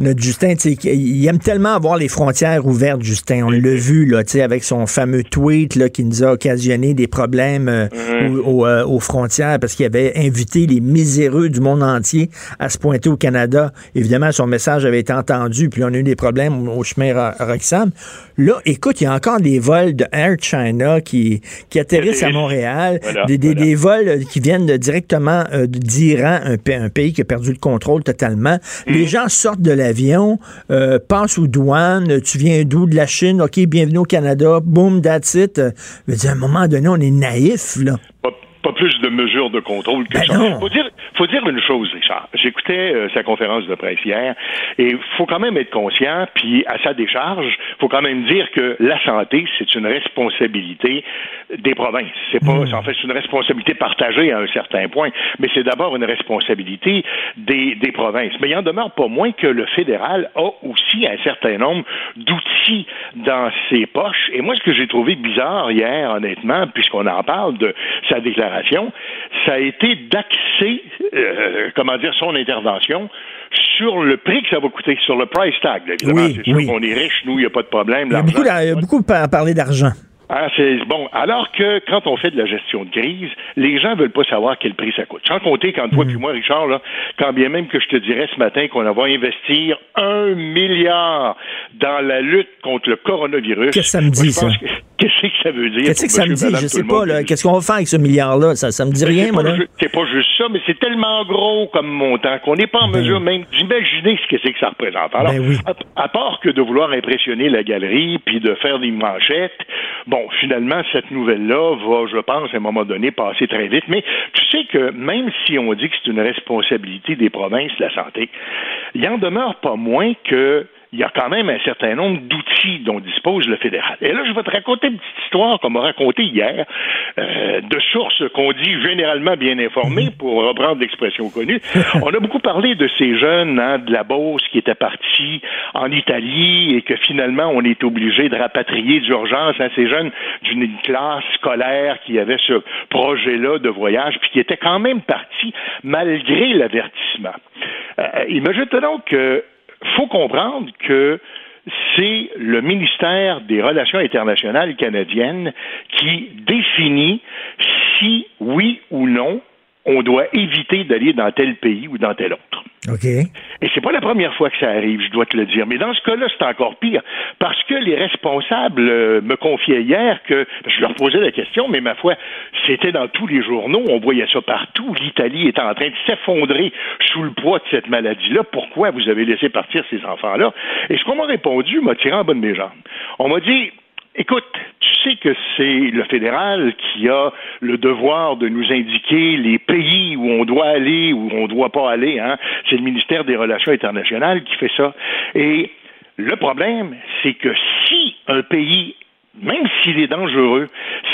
notre Justin, tu sais, il aime tellement avoir les frontières ouvertes, Justin. On l'a vu, là, tu sais, avec son fameux tweet, là, qui nous a occasionné des problèmes euh, Mhm. aux, aux, euh, aux frontières parce qu'il avait invité les miséreux du monde entier à se pointer au Canada. Évidemment, son message avait été entendu, puis on a eu des problèmes au chemin Ro- Roxham. Là, écoute, il y a encore des vols de Air China qui, qui atterrissent à Montréal, Voilà, des, des- voilà. des vols euh, qui viennent de- directement euh, d'Iran, un, pa- un pays qui a perdu le contrôle totalement. Mm. Les gens sortent de l'avion, euh, passent aux douanes, tu viens d'où? De la Chine, OK, bienvenue au Canada, boom, that's it. Euh, je veux dire, à un moment donné, on est naïf, là. Pas, plus de mesures de contrôle que Ben ça. non. Faut dire, faut dire une chose, Richard. J'écoutais euh, sa conférence de presse hier et faut quand même être conscient, puis à sa décharge, faut quand même dire que la santé, c'est une responsabilité des provinces. C'est pas, Hmm. en fait, c'est une responsabilité partagée à un certain point, mais c'est d'abord une responsabilité des, des provinces. Mais il en demeure pas moins que le fédéral a aussi un certain nombre d'outils dans ses poches. Et moi, ce que j'ai trouvé bizarre hier, honnêtement, puisqu'on en parle de sa déclaration, ça a été d'axer, euh, comment dire, son intervention sur le prix que ça va coûter, sur le price tag. Évidemment, Oui, c'est sûr oui. qu'on est riche, nous, il n'y a pas de problème. Il y a l'argent- beaucoup, d'a- il y a beaucoup par- parlé d'argent. ah, c'est bon. Alors que quand on fait de la gestion de crise, les gens veulent pas savoir quel prix ça coûte. Sans compter quand toi puis moi, Richard, là, quand bien même que je te dirais ce matin qu'on va investir un milliard dans la lutte contre le coronavirus. Qu'est-ce que ça me dit, ça? que ça veut dire? Qu'est-ce que ça me dit? madame, Je sais pas, là. Qu'est-ce qu'on va faire avec ce milliard-là? Ça, ça me dit Mais rien, moi, là. C'est pas juste ça, mais c'est tellement gros comme montant qu'on n'est pas en mesure même d'imaginer ce que c'est que ça représente. Alors, Ben oui. à, à part que de vouloir impressionner la galerie puis de faire des manchettes, bon, finalement, cette nouvelle-là va, je pense, à un moment donné, passer très vite. Mais tu sais que même si on dit que c'est une responsabilité des provinces, la santé, il en demeure pas moins que il y a quand même un certain nombre d'outils dont dispose le fédéral. Et là, je vais te raconter une petite histoire qu'on m'a racontée hier euh, de sources qu'on dit généralement bien informées, *laughs* pour reprendre l'expression connue. On a beaucoup parlé de ces jeunes hein, de la Beauce qui étaient partis en Italie et que finalement on est obligé de rapatrier d'urgence hein, ces jeunes d'une classe scolaire qui avait ce projet-là de voyage puis qui étaient quand même partis malgré l'avertissement. Euh, imagine donc que faut comprendre que c'est le ministère des Relations internationales canadiennes qui définit si, oui ou non, on doit éviter d'aller dans tel pays ou dans tel autre. OK. Et c'est pas la première fois que ça arrive, je dois te le dire. Mais dans ce cas-là, c'est encore pire. Parce que les responsables euh, me confiaient hier que, je leur posais la question, mais ma foi, c'était dans tous les journaux, on voyait ça partout. L'Italie est en train de s'effondrer sous le poids de cette maladie-là. Pourquoi vous avez laissé partir ces enfants-là? Et ce qu'on m'a répondu m'a tiré en bas de mes jambes. On m'a dit, Écoute, tu sais que c'est le fédéral qui a le devoir de nous indiquer les pays où on doit aller, où on ne doit pas aller. Hein? C'est le ministère des Relations internationales qui fait ça. Et le problème, c'est que si un pays même s'il est dangereux,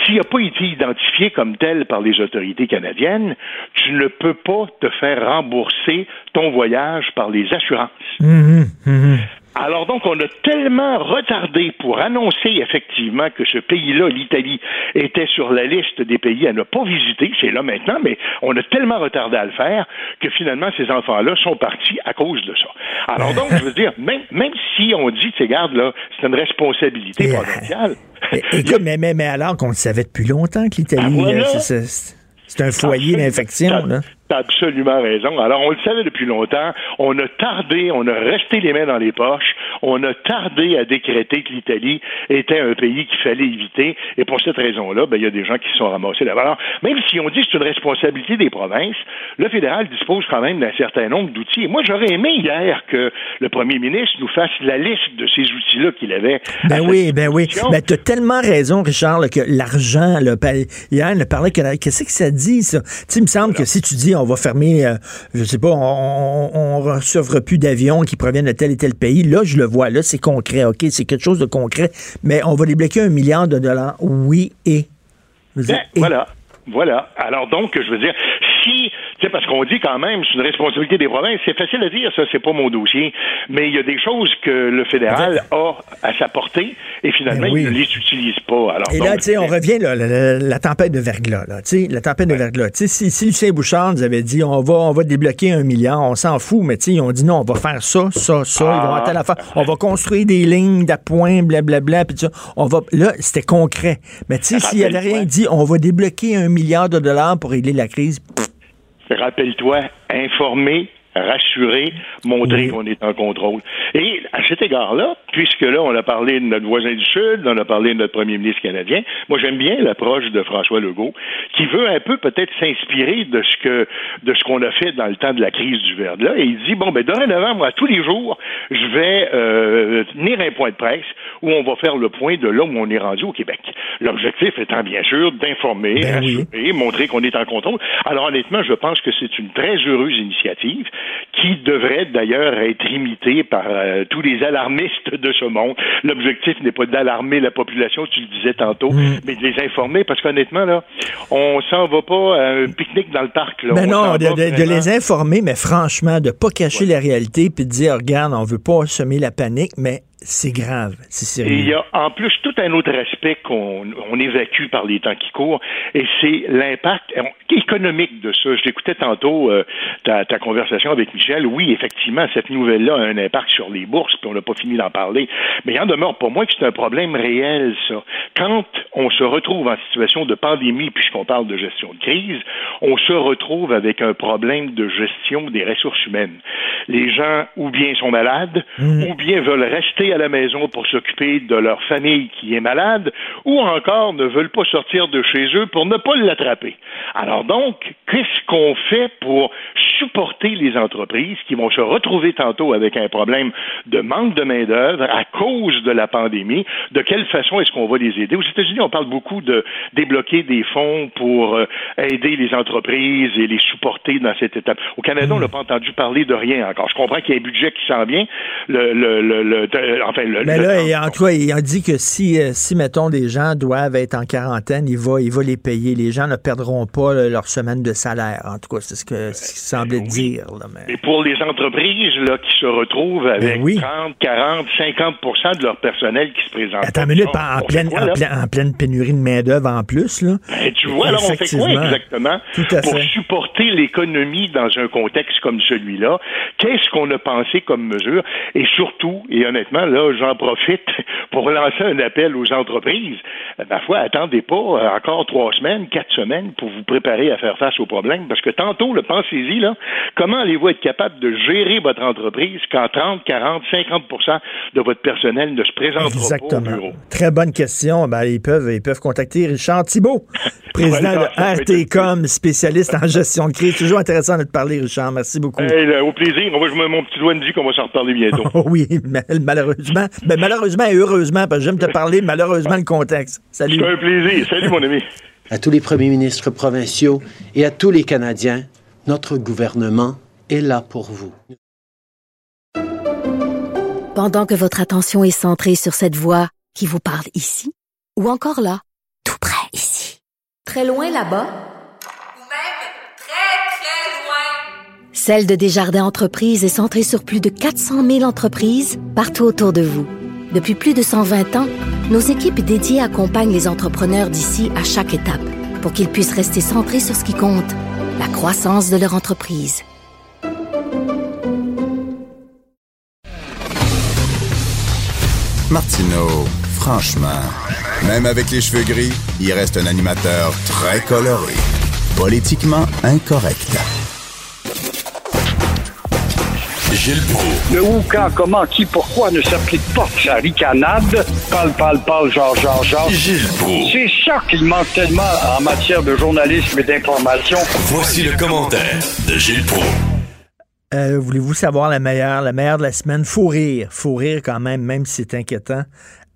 s'il n'a pas été identifié comme tel par les autorités canadiennes, tu ne peux pas te faire rembourser ton voyage par les assurances. Mhm, mhm. Alors donc, on a tellement retardé pour annoncer effectivement que ce pays-là, l'Italie, était sur la liste des pays à ne pas visiter. C'est là maintenant, mais on a tellement retardé à le faire que finalement, ces enfants-là sont partis à cause de ça. Alors donc, je veux dire, même, même si on dit, tu garde, là, c'est une responsabilité Yeah. provinciale. É- Écoute, mais, mais, mais alors qu'on le savait depuis longtemps que l'Italie, Ah, voilà. euh, c'est- un foyer d'infection, là. T'as absolument raison. Alors, on le savait depuis longtemps. On a tardé, on a resté les mains dans les poches. On a tardé à décréter que l'Italie était un pays qu'il fallait éviter. Et pour cette raison-là, ben, il y a des gens qui se sont ramassés là-bas. Alors, même si on dit que c'est une responsabilité des provinces, le fédéral dispose quand même d'un certain nombre d'outils. Et moi, j'aurais aimé hier que le premier ministre nous fasse la liste de ces outils-là qu'il avait. Ben oui, ben oui. Ben, t'as tellement raison, Richard, là, que l'argent, hier, il parlait que, qu'est-ce que ça dit, ça? Tu sais, il me semble que si tu dis, on va fermer, euh, je sais pas, on, on, on recevra plus d'avions qui proviennent de tel et tel pays, là, je le vois, là, c'est concret, OK? C'est quelque chose de concret. Mais on va débloquer un milliard de dollars. Oui, et. Dire, Ben, et. voilà. Voilà. Alors donc, je veux dire, si, tu sais, parce qu'on dit quand même, c'est une responsabilité des provinces, c'est facile à dire, ça, c'est pas mon dossier, mais il y a des choses que le fédéral a à sa portée, et finalement, Ben oui. il ne les utilise pas. Alors, Et donc, là, tu sais, on revient, là, la, la- la tempête de verglas, là, tu sais, la tempête de verglas. Tu sais, si, si Lucien Bouchard nous avait dit, on va, on va débloquer un milliard, on s'en fout, mais tu sais, ils ont dit non, on va faire ça, ça, ça, ils vont Ah. avoir telle affaire. On va construire des lignes d'appoint, blablabla, puis. On va, là, c'était concret. Mais tu sais, s'il avait rien dit, on va débloquer un milliard de dollars pour régler la crise, pff, rappelle-toi, informer rassurer, montrer qu'on est en contrôle. Et à cet égard-là, puisque là, on a parlé de notre voisin du Sud, on a parlé de notre premier ministre canadien, moi j'aime bien l'approche de François Legault, qui veut un peu peut-être s'inspirer de ce que de ce qu'on a fait dans le temps de la crise du verre là. Et il dit bon ben dorénavant, moi, tous les jours, je vais euh, tenir un point de presse où on va faire le point de là où on est rendu au Québec. L'objectif étant bien sûr d'informer, Ben rassurer, montrer qu'on est en contrôle. Alors honnêtement, je pense que c'est une très heureuse initiative qui devrait d'ailleurs être imitée par euh, tous les alarmistes de ce monde. L'objectif n'est pas d'alarmer la population, tu le disais tantôt, Mm. mais de les informer parce qu'honnêtement là, on s'en va pas à un pique-nique dans le parc. Là. Ben On non, de, les informer, mais franchement, de pas cacher la réalité puis de dire, regarde, on veut pas semer la panique, mais c'est grave, c'est Et il y sérieux. a en plus tout un autre aspect qu'on on évacue par les temps qui courent, et c'est l'impact économique de ça. Je l'écoutais tantôt euh, ta, ta conversation avec Michel. Oui, effectivement, cette nouvelle-là a un impact sur les bourses, puis on n'a pas fini d'en parler. Mais il en demeure pour moi que c'est un problème réel, ça. Quand on se retrouve en situation de pandémie, puisqu'on parle de gestion de crise, on se retrouve avec un problème de gestion des ressources humaines. Les gens ou bien sont malades, ou bien veulent rester à la maison pour s'occuper de leur famille qui est malade, ou encore ne veulent pas sortir de chez eux pour ne pas l'attraper. Alors donc, qu'est-ce qu'on fait pour supporter les entreprises qui vont se retrouver tantôt avec un problème de manque de main-d'œuvre à cause de la pandémie? De quelle façon est-ce qu'on va les aider? Aux États-Unis, on parle beaucoup de débloquer des fonds pour euh, aider les entreprises et les supporter dans cette étape. Au Canada, on n'a pas entendu parler de rien encore. Je comprends qu'il y a un budget qui s'en vient. Le, enfin, le, Mais le- là, il- en tout cas, il a dit que si, euh, si, mettons, des gens doivent être en quarantaine, il va, il va les payer. Les gens ne perdront pas là, leur semaine de salaire. En tout cas, c'est ce que ce qu'il semblait dire. là, mais- Et pour les entreprises là, qui se retrouvent avec Ben oui. 30, 40, 50 de leur personnel qui se présente. Attends une minute, en, pleine, fait quoi, en, là? pleine, en pleine pénurie de main-d'œuvre en plus, là. Ben, tu vois, alors on fait quoi exactement Tout à pour fait. supporter l'économie dans un contexte comme celui-là? Qu'est-ce qu'on a pensé comme mesure? Et surtout, et honnêtement, là, j'en profite *laughs* pour lancer un appel aux entreprises. Euh, Ma foi, attendez pas euh, encore trois semaines, quatre semaines pour vous préparer à faire face aux problèmes, parce que tantôt, le pensez-y, là, comment allez-vous être capable de gérer votre entreprise quand 30, 40, 50% de votre personnel ne se présentera pas au Exactement. bureau? Très bonne question. Ben, ils, peuvent, ils peuvent contacter Richard Thibault, *laughs* *laughs* président de RTCOM, spécialiste en gestion de crise. Toujours intéressant de te parler, Richard. Merci beaucoup. Hey, là, au plaisir. Moi, je mets mon petit doigt me dit qu'on va s'en reparler bientôt. Oui, mais malheureusement, ben malheureusement et heureusement, parce que j'aime te parler, malheureusement le contexte. Salut. C'est un plaisir. Salut, mon ami. À tous les premiers ministres provinciaux et à tous les Canadiens, notre gouvernement est là pour vous. Pendant que votre attention est centrée sur cette voix qui vous parle ici, ou encore là, tout près ici, très loin là-bas, Ou même très, très loin. Celle de Desjardins Entreprises est centrée sur plus de 400 000 entreprises partout autour de vous. Depuis plus de 120 ans, nos équipes dédiées accompagnent les entrepreneurs d'ici à chaque étape pour qu'ils puissent rester centrés sur ce qui compte, la croissance de leur entreprise. Martineau, franchement, même avec les cheveux gris, il reste un animateur très coloré. Politiquement incorrect. Gilles Proulx. Le où, quand, comment, qui, pourquoi ne s'applique pas sa ricanade? Parle, parle, parle, genre, genre, genre. Gilles Proulx. C'est ça qu'il manque tellement en matière de journalisme et d'information. Voici le commentaire de Gilles Proulx. Euh, Voulez-vous savoir la meilleure, la meilleure de la semaine? Faut rire. Faut rire quand même, même si c'est inquiétant.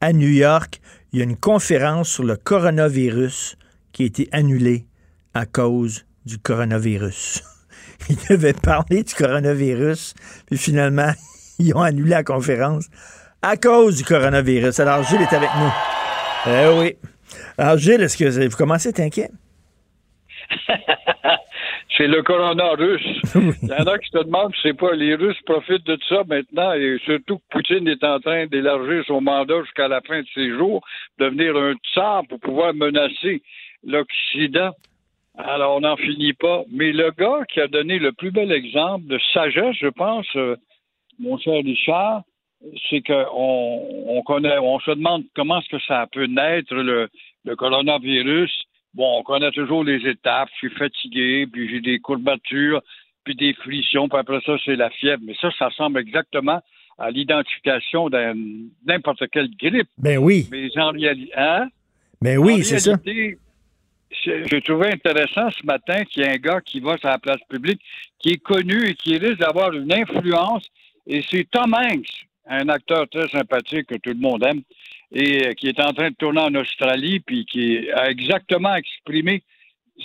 À New York, il y a une conférence sur le coronavirus qui a été annulée à cause du coronavirus. *laughs* Ils devaient parler du coronavirus, puis finalement, *laughs* ils ont annulé la conférence à cause du coronavirus. Alors, Gilles est avec nous. Eh oui. Alors, Gilles, est-ce que vous commencez à être inquiet? *laughs* C'est le corona russe. Il y en a qui se demandent si c'est pas les Russes profitent de ça maintenant et surtout que Poutine est en train d'élargir son mandat jusqu'à la fin de ses jours, devenir un tsar pour pouvoir menacer l'Occident. Alors, on n'en finit pas. Mais le gars qui a donné le plus bel exemple de sagesse, je pense, euh, mon cher Richard, c'est qu'on on connaît, on se demande comment est-ce que ça peut naître le, le coronavirus. Bon, on connaît toujours les étapes. Je suis fatigué, puis j'ai des courbatures, puis des frictions, puis après ça, c'est la fièvre. Mais ça, ça ressemble exactement à l'identification d'un n'importe quelle grippe. Ben oui. Mais en réalité, hein? Ben oui, En c'est ça. J'ai trouvé intéressant ce matin qu'il y a un gars qui va sur la place publique, qui est connu et qui risque d'avoir une influence, et c'est Tom Hanks, un acteur très sympathique que tout le monde aime, et euh, qui est en train de tourner en Australie, puis qui a exactement exprimé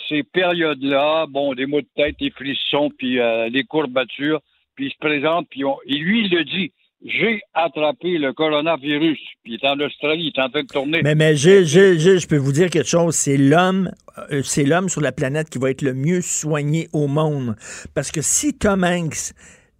ces périodes-là, bon, des maux de tête, des frissons, puis euh, les courbatures, puis il se présente, puis on- et lui, il le dit, j'ai attrapé le coronavirus, puis il est en Australie, il est en train de tourner. Mais, mais je peux vous dire quelque chose. C'est l'homme, euh, c'est l'homme sur la planète qui va être le mieux soigné au monde. Parce que si Tom Hanks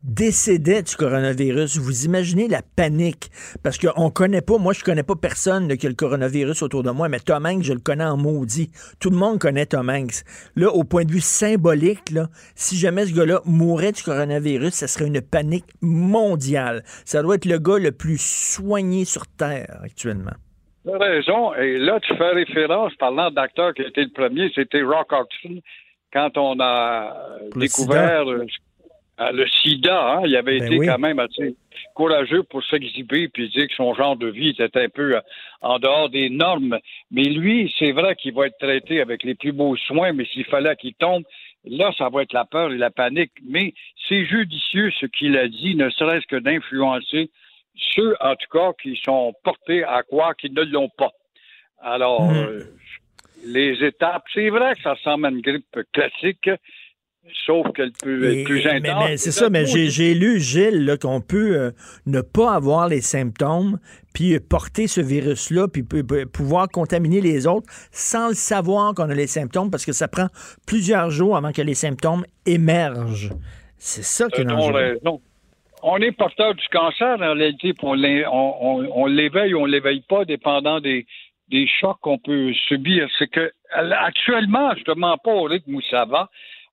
décédait du coronavirus, vous imaginez la panique. Parce qu'on connaît pas, moi je connais pas personne là, qui a le coronavirus autour de moi, mais Tom Hanks, je le connais en maudit. Tout le monde connaît Tom Hanks. Là, au point de vue symbolique, là, si jamais ce gars-là mourait du coronavirus, ça serait une panique mondiale. Ça doit être le gars le plus soigné sur Terre actuellement. Tu as raison. Et là, tu fais référence, parlant d'acteur qui a été le premier, c'était Rock Hudson, quand on a Pour découvert euh, le sida. hein, il avait Ben été oui. quand même assez courageux pour s'exhiber puis dire que son genre de vie était un peu euh, en dehors des normes. Mais lui, c'est vrai qu'il va être traité avec les plus beaux soins, mais s'il fallait qu'il tombe, là, ça va être la peur et la panique. Mais c'est judicieux ce qu'il a dit, ne serait-ce que d'influencer ceux, en tout cas, qui sont portés à croire qu'ils ne l'ont pas. Alors, Mhm. euh, les étapes, c'est vrai que ça ressemble à une grippe classique, sauf qu'elle peut Et- être plus mais- intense. mais c'est ça, mais j'ai lu, Gilles, qu'on peut euh, ne pas avoir les symptômes, puis euh, porter ce virus-là, puis pouvoir contaminer les autres sans le savoir qu'on a les symptômes, parce que ça prend plusieurs jours avant que les symptômes émergent. C'est ça qui est donc dangereux. raison. On est porteur du cancer, en réalité, puis on l'é- on- on- on l'éveille ou on l'éveille pas, dépendant des, des chocs qu'on peut subir. C'est que actuellement, je te mens pas au rythme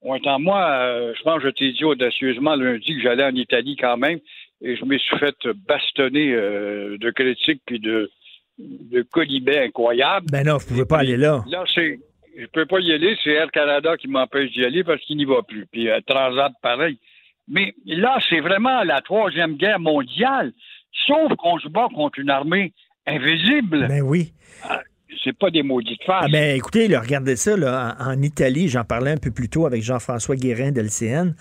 moi, euh, je pense que je t'ai dit audacieusement lundi que j'allais en Italie quand même, et je me suis fait bastonner euh, de critiques puis de, de colibets incroyables. Ben non, vous pouvez pas aller là. Là, c'est. Je peux pas y aller, c'est Air Canada qui m'empêche d'y aller parce qu'il n'y va plus. Puis euh, Transat, pareil. Mais là, c'est vraiment la troisième guerre mondiale. Sauf qu'on se bat contre une armée invisible. Ben oui. C'est pas des maudites farces. Ah ben écoutez, là, regardez ça, là, en, Italie, j'en parlais un peu plus tôt avec Jean-François Guérin de l'CN.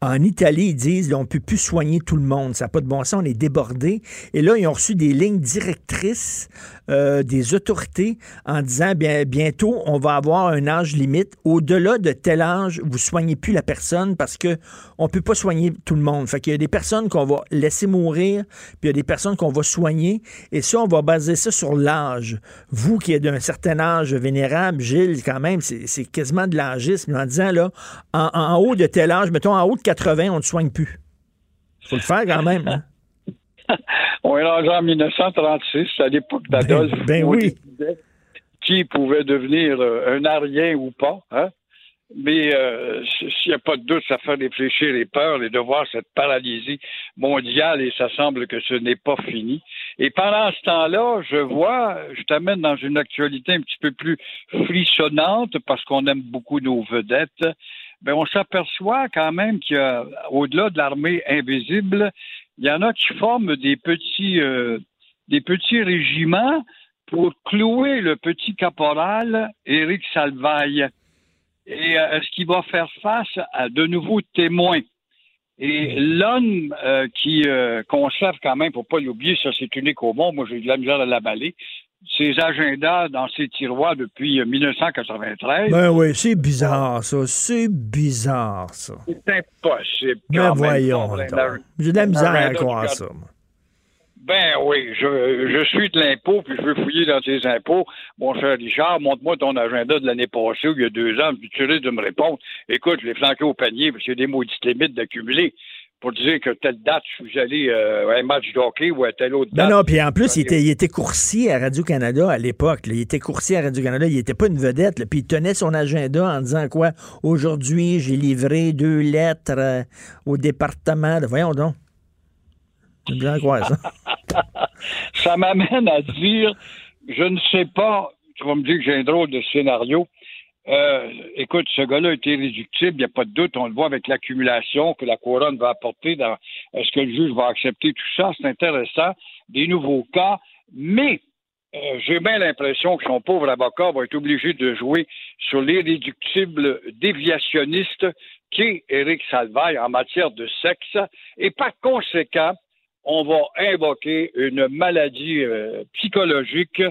En Italie, ils disent là, on peut plus soigner tout le monde, ça n'a pas de bon sens, on est débordé. Et là, ils ont reçu des lignes directrices euh, des autorités en disant bien bientôt, on va avoir un âge limite. Au-delà de tel âge, vous soignez plus la personne parce que on peut pas soigner tout le monde. Fait qu'il y a des personnes qu'on va laisser mourir, puis il y a des personnes qu'on va soigner. Et ça, on va baser ça sur l'âge. Vous qui êtes d'un certain âge vénérable, Gilles, quand même, c'est quasiment de l'âgisme en disant, là, en, en haut de tel âge, mettons en haut de 80, on ne soigne plus. faut le faire quand même. hein. *laughs* On est rendu en 1936, à l'époque d'Adolphe. Ben- ben oui. Qui pouvait devenir euh, un arien ou pas. Hein? Mais euh, s'il n'y a pas de doute, ça fait réfléchir les peurs et de voir cette paralysie mondiale et ça semble que ce n'est pas fini. Et pendant ce temps-là, je vois, je t'amène dans une actualité un petit peu plus frissonnante parce qu'on aime beaucoup nos vedettes. Ben, on s'aperçoit quand même qu'il y a, au-delà de l'armée invisible, il y en a qui forment des petits, euh, des petits régiments pour clouer le petit caporal Éric Salvaille. Et euh, est-ce qu'il va faire face à de nouveaux témoins? Et l'homme euh, qui euh, conserve quand même, faut pas l'oublier, ça c'est unique au monde, moi j'ai de la misère à l'avaler, ses agendas dans ses tiroirs depuis euh, 1993. Ben oui, c'est bizarre, ça. C'est bizarre, ça. C'est impossible. Ben même, voyons J'ai de la misère à croire ça. moi. Ben oui, je, je suis de l'impôt, puis je veux fouiller dans tes impôts. Mon cher Richard, montre-moi ton agenda de l'année passée, ou il y a deux ans, puis tu risques de me répondre. Écoute, je l'ai flanqué au panier, parce qu'il y a des maudites limites d'accumuler. Pour dire que telle date, je suis allé euh, à un match de hockey ou à telle autre date. non, puis en plus, il était, il était coursier à Radio-Canada à l'époque. Il était coursier à Radio-Canada. Il n'était pas une vedette. Puis il tenait son agenda en disant quoi? Aujourd'hui, j'ai livré deux lettres euh, au département. de- Voyons donc. *laughs* Ça. m'amène à dire, je ne sais pas, tu vas me dire que j'ai un drôle de scénario, Euh, écoute, ce gars-là est irréductible, il n'y a pas de doute. On le voit avec l'accumulation que la couronne va apporter. Est-ce que le juge va accepter tout ça? C'est intéressant. Des nouveaux cas. Mais euh, j'ai bien l'impression que son pauvre avocat va être obligé de jouer sur l'irréductible déviationniste qu'est Éric Salvaille en matière de sexe. Et par conséquent, on va invoquer une maladie euh, psychologique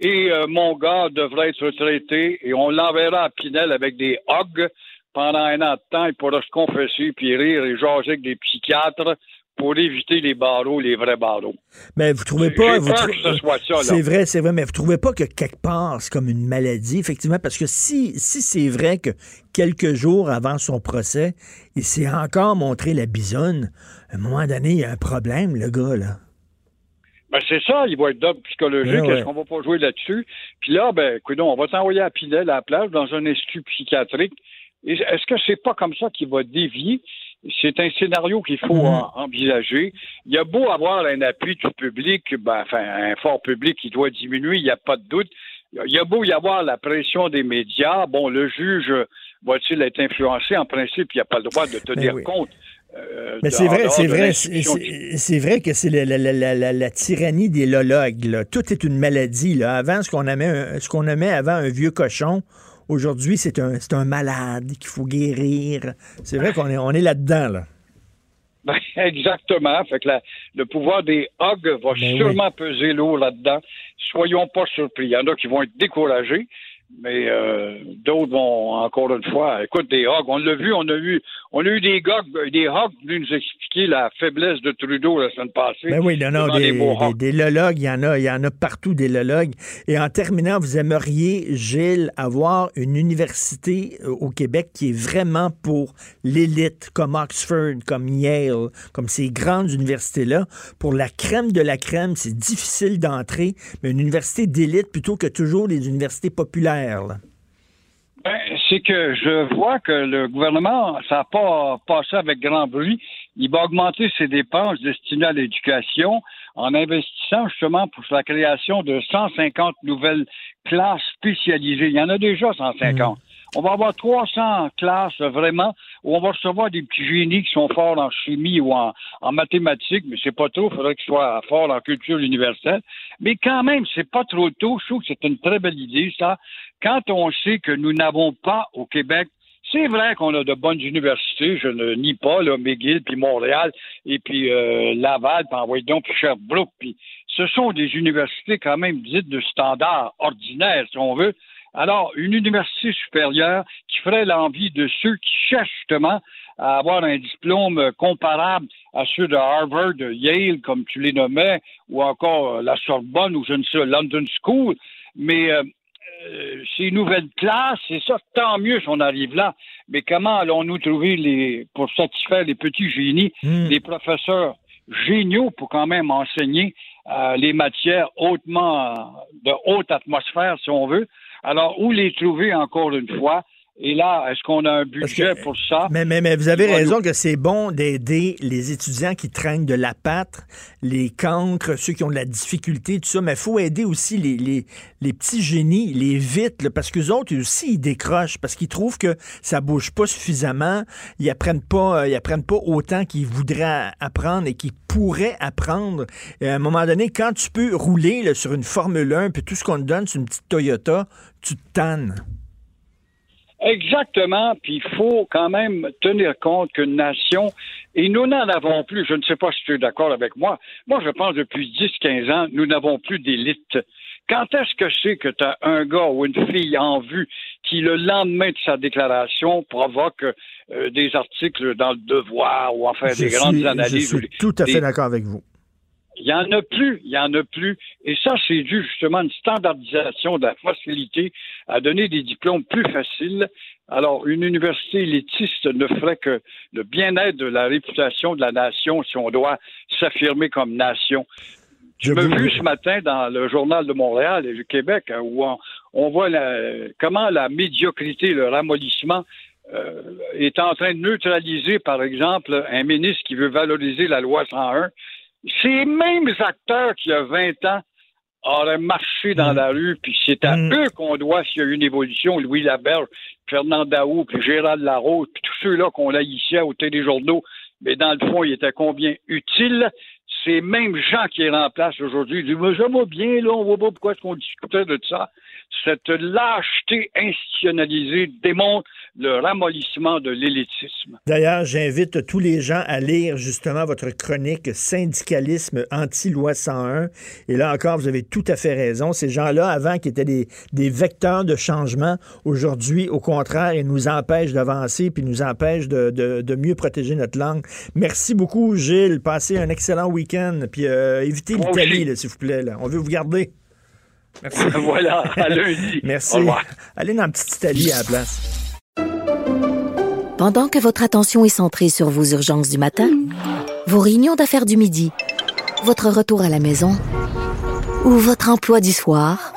et euh, mon gars devrait être traité et on l'enverra à Pinel avec des hogs pendant un an de temps. Il pourra se confesser puis rire et jaser avec des psychiatres pour éviter les barreaux, les vrais barreaux. Mais vous trouvez pas. Ce. C'est vrai, c'est vrai, mais vous trouvez pas que quelque part, c'est comme une maladie, effectivement, parce que si, si c'est vrai que quelques jours avant son procès, il s'est encore montré la bisonne, à un moment donné, il y a un problème, le gars, là. Ben, c'est ça, il va être d'ordre psychologique. Ouais, ouais. Est-ce qu'on va pas jouer là-dessus? Puis là, ben, écoute, on va t'envoyer à Pinel à la plage dans un institut psychiatrique. Est-ce que c'est pas comme ça qu'il va dévier? C'est un scénario qu'il faut Mhm. en- envisager. Il y a beau avoir un appui du public, ben, enfin, un fort public qui doit diminuer, il n'y a pas de doute. Il y a beau y avoir la pression des médias. Bon, le juge va-t-il être influencé? En principe, il n'y a pas le droit de tenir Ben oui. compte. euh, Mais c'est vrai, c'est vrai, c'est- vrai que c'est la, la- la- la- la- la tyrannie des lologues. là. Tout est une maladie. Là. Avant, ce qu'on aimait, ce qu'on aimait avant un vieux cochon, aujourd'hui, c'est un, c'est un malade qu'il faut guérir. C'est vrai qu'on est, on est là-dedans. Là. Ben, *laughs* exactement. Fait que la- le pouvoir des hogs va Ben sûrement peser lourd là-dedans. Soyons pas surpris. Il y en a qui vont être découragés, mais euh, d'autres vont, encore une fois, écoute, des hogs, on l'a vu, on a eu, on a eu des gars, des hogs venus nous expliquer la faiblesse de Trudeau la semaine passée. Ben oui, non, non, des, des- des lologues, il y en a, il y en a partout des lologues. Et en terminant, vous aimeriez, Gilles, avoir une université euh, au Québec qui est vraiment pour l'élite, comme Oxford, comme Yale, comme ces grandes universités-là. Pour la crème de la crème, c'est difficile d'entrer, mais une université d'élite plutôt que toujours les universités populaires. Là. Ben, c'est que je vois que le gouvernement, ça n'a pas passé avec grand bruit. Il va augmenter ses dépenses destinées à l'éducation en investissant justement pour la création de 150 nouvelles classes spécialisées. Il y en a déjà 150. On va avoir 300 classes vraiment où on va recevoir des petits génies qui sont forts en chimie ou en, mathématiques, mais c'est pas trop. Il faudrait qu'ils soient forts en culture universelle. Mais quand même, c'est pas trop tôt. Je trouve que c'est une très belle idée, ça. Quand on sait que nous n'avons pas au Québec c'est vrai qu'on a de bonnes universités, je ne nie pas, là, McGill, puis Montréal, et puis euh, Laval, puis envoyez donc, puis Sherbrooke, puis ce sont des universités quand même dites de standard ordinaire, si on veut. Alors, une université supérieure qui ferait l'envie de ceux qui cherchent justement à avoir un diplôme comparable à ceux de Harvard, de Yale, comme tu les nommais, ou encore la Sorbonne, ou je ne sais, London School, mais euh, euh, ces nouvelles classes, c'est ça, tant mieux si on arrive là. Mais comment allons-nous trouver les, pour satisfaire les petits génies, les professeurs géniaux pour quand même enseigner euh, les matières hautement, de haute atmosphère, si on veut? Alors, où les trouver encore une fois? Et là, est-ce qu'on a un budget pour ça? Mais, mais, mais vous avez raison nous- que c'est bon d'aider les étudiants qui traînent de la pâtre, les cancres, ceux qui ont de la difficulté, tout ça, mais il faut aider aussi les, les, les petits génies, les vites, là, parce qu'eux autres aussi, ils décrochent, parce qu'ils trouvent que ça bouge pas suffisamment, ils apprennent pas, euh, ils apprennent pas autant qu'ils voudraient apprendre et qu'ils pourraient apprendre. Et à un moment donné, quand tu peux rouler là, sur une Formule 1, puis tout ce qu'on te donne, c'est une petite Toyota, tu te tannes. Exactement, puis il faut quand même tenir compte qu'une nation, et nous n'en avons plus, je ne sais pas si tu es d'accord avec moi, moi je pense depuis 10-15 ans, nous n'avons plus d'élite. Quand est-ce que c'est que tu as un gars ou une fille en vue qui, le lendemain de sa déclaration, provoque euh, des articles dans le devoir ou enfin Je des grandes suis, je analyses? suis tout à fait des- d'accord avec vous. Il n'y en a plus, il n'y en a plus. Et ça, c'est dû justement à une standardisation de la facilité à donner des diplômes plus faciles. Alors, une université élitiste ne ferait que le bien-être de la réputation de la nation si on doit s'affirmer comme nation. Je me vu ce matin dans le journal de Montréal et du Québec hein, où on, on voit la- comment la médiocrité, le ramollissement euh, est en train de neutraliser, par exemple, un ministre qui veut valoriser la loi 101. Ces mêmes acteurs qui, il y a 20 ans, auraient marché dans la rue, puis c'est à eux qu'on doit s'il y a eu une évolution. Louis Laberge, Fernand Daou, puis Gérald Larose, puis tous ceux-là qu'on a ici au téléjournaux, mais dans le fond, ils étaient combien utiles? Ces mêmes gens qui les remplacent aujourd'hui ils disent Mais bien, là, on voit pas pourquoi est-ce qu'on discutait de ça. Cette lâcheté institutionnalisée démontre le ramollissement de l'élitisme. D'ailleurs, j'invite tous les gens à lire justement votre chronique Syndicalisme anti-loi 101. Et là encore, vous avez tout à fait raison. Ces gens-là, avant, qui étaient des, vecteurs de changement, aujourd'hui, au contraire, ils nous empêchent d'avancer puis nous empêchent de mieux protéger notre langue. Merci beaucoup, Gilles. Passez un excellent week-end. Puis euh, évitez l'Italie, s'il vous plaît. là. On veut vous garder. Merci. *laughs* Voilà, à lundi. *laughs* Merci. Au revoir. Allez dans la petite Italie à la place. Pendant que votre attention est centrée sur vos urgences du matin, vos réunions d'affaires du midi, votre retour à la maison ou votre emploi du soir,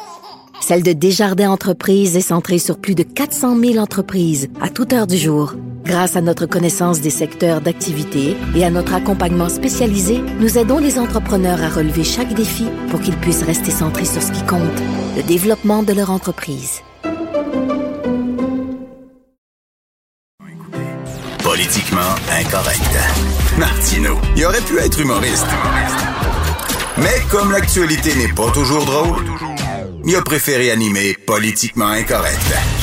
celle de Desjardins Entreprises est centrée sur plus de 400 000 entreprises à toute heure du jour. Grâce à notre connaissance des secteurs d'activité et à notre accompagnement spécialisé, nous aidons les entrepreneurs à relever chaque défi pour qu'ils puissent rester centrés sur ce qui compte, le développement de leur entreprise. Politiquement incorrect. *laughs* Martino, il aurait pu être humoriste. Mais comme l'actualité n'est pas toujours drôle, il a préféré animer Politiquement incorrect.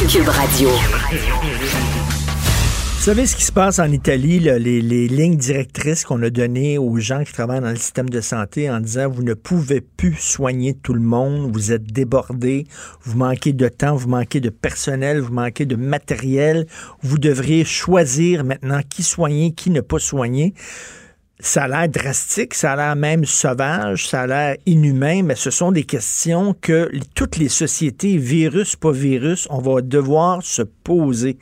Cube Radio. Vous savez ce qui se passe en Italie, là, les, les lignes directrices qu'on a données aux gens qui travaillent dans le système de santé en disant vous ne pouvez plus soigner tout le monde, vous êtes débordés, vous manquez de temps, vous manquez de personnel, vous manquez de matériel, vous devriez choisir maintenant qui soigner, qui ne pas soigner. Ça a l'air drastique, ça a l'air même sauvage, ça a l'air inhumain, mais ce sont des questions que toutes les sociétés, virus, pas virus, on va devoir se poser.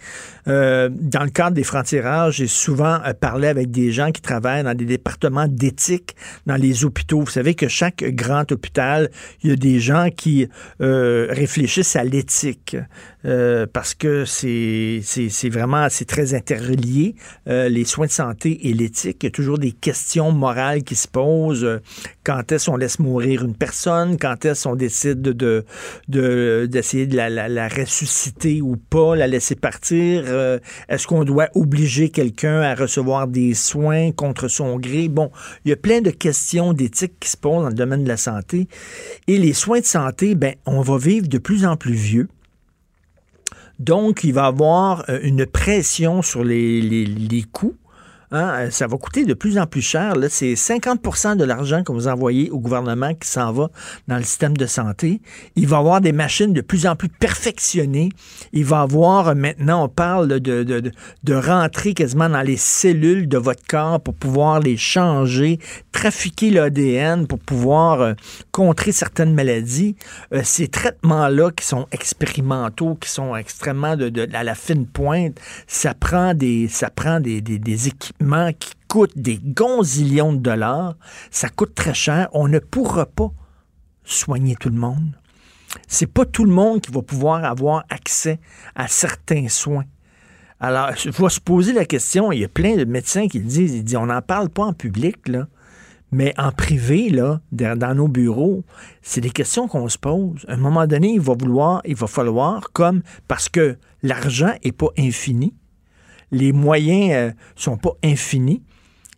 Euh, dans le cadre des francs-tirages, j'ai souvent euh, parlé avec des gens qui travaillent dans des départements d'éthique dans les hôpitaux. Vous savez que chaque grand hôpital, il y a des gens qui euh, réfléchissent à l'éthique euh, parce que c'est vraiment c'est très interrelié euh, les soins de santé et l'éthique. Il y a toujours des questions morales qui se posent. Euh, Quand est-ce qu'on laisse mourir une personne? Quand est-ce qu'on décide de de- de- d'essayer de, la, la- la ressusciter ou pas, la laisser partir? Euh, Est-ce qu'on doit obliger quelqu'un à recevoir des soins contre son gré? Bon, il y a plein de questions d'éthique qui se posent dans le domaine de la santé. Et les soins de santé, ben, on va vivre de plus en plus vieux. Donc, il va avoir euh, une pression sur les, les- les coûts. Hein, euh, ça va coûter de plus en plus cher. là. C'est 50% de l'argent que vous envoyez au gouvernement qui s'en va dans le système de santé. Il va y avoir des machines de plus en plus perfectionnées. Il va y avoir, euh, maintenant, on parle de, de, de, de rentrer quasiment dans les cellules de votre corps pour pouvoir les changer, trafiquer l'ADN pour pouvoir euh, contrer certaines maladies. Ces traitements-là qui sont expérimentaux, qui sont extrêmement de, de- à la fine pointe, ça prend des, ça prend des, des- des équipements qui coûtent des gonzillions de dollars. Ça coûte très cher. On ne pourra pas soigner tout le monde. C'est pas tout le monde qui va pouvoir avoir accès à certains soins. Alors, il faut se poser la question, il y a plein de médecins qui le disent, ils disent, on n'en parle pas en public, mais en privé, dans nos bureaux, c'est des questions qu'on se pose. À un moment donné, il va vouloir, il va falloir, comme, parce que l'argent n'est pas infini, les moyens euh, sont pas infinis,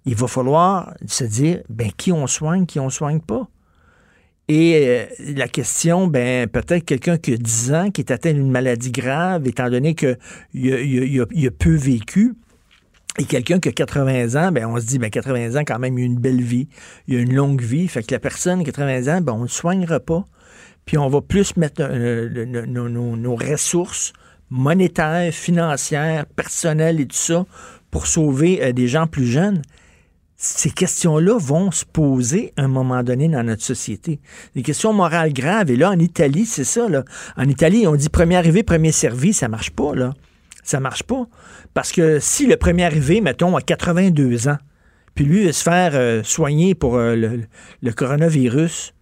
il va falloir se dire, ben, qui on soigne, qui on soigne pas. Et euh, la question, ben peut-être quelqu'un qui a 10 ans, qui est atteint d'une maladie grave, étant donné qu'il a, peu vécu, et quelqu'un qui a 80 ans, ben on se dit, ben 80 ans, quand même, il a une belle vie, il a une longue vie. Fait que la personne, 80 ans, ben on ne soignera pas. Puis on va plus mettre euh, nos ressources monétaires, financières, personnelles et tout ça pour sauver euh, des gens plus jeunes ces questions-là vont se poser à un moment donné dans notre société. Des questions morales graves. Et là, en Italie, c'est ça. Là. En Italie, on dit premier arrivé, premier servi. Ça marche pas, là. Ça marche pas. Parce que si le premier arrivé, mettons, a 82 ans, puis lui va se faire euh, soigner pour euh, le coronavirus,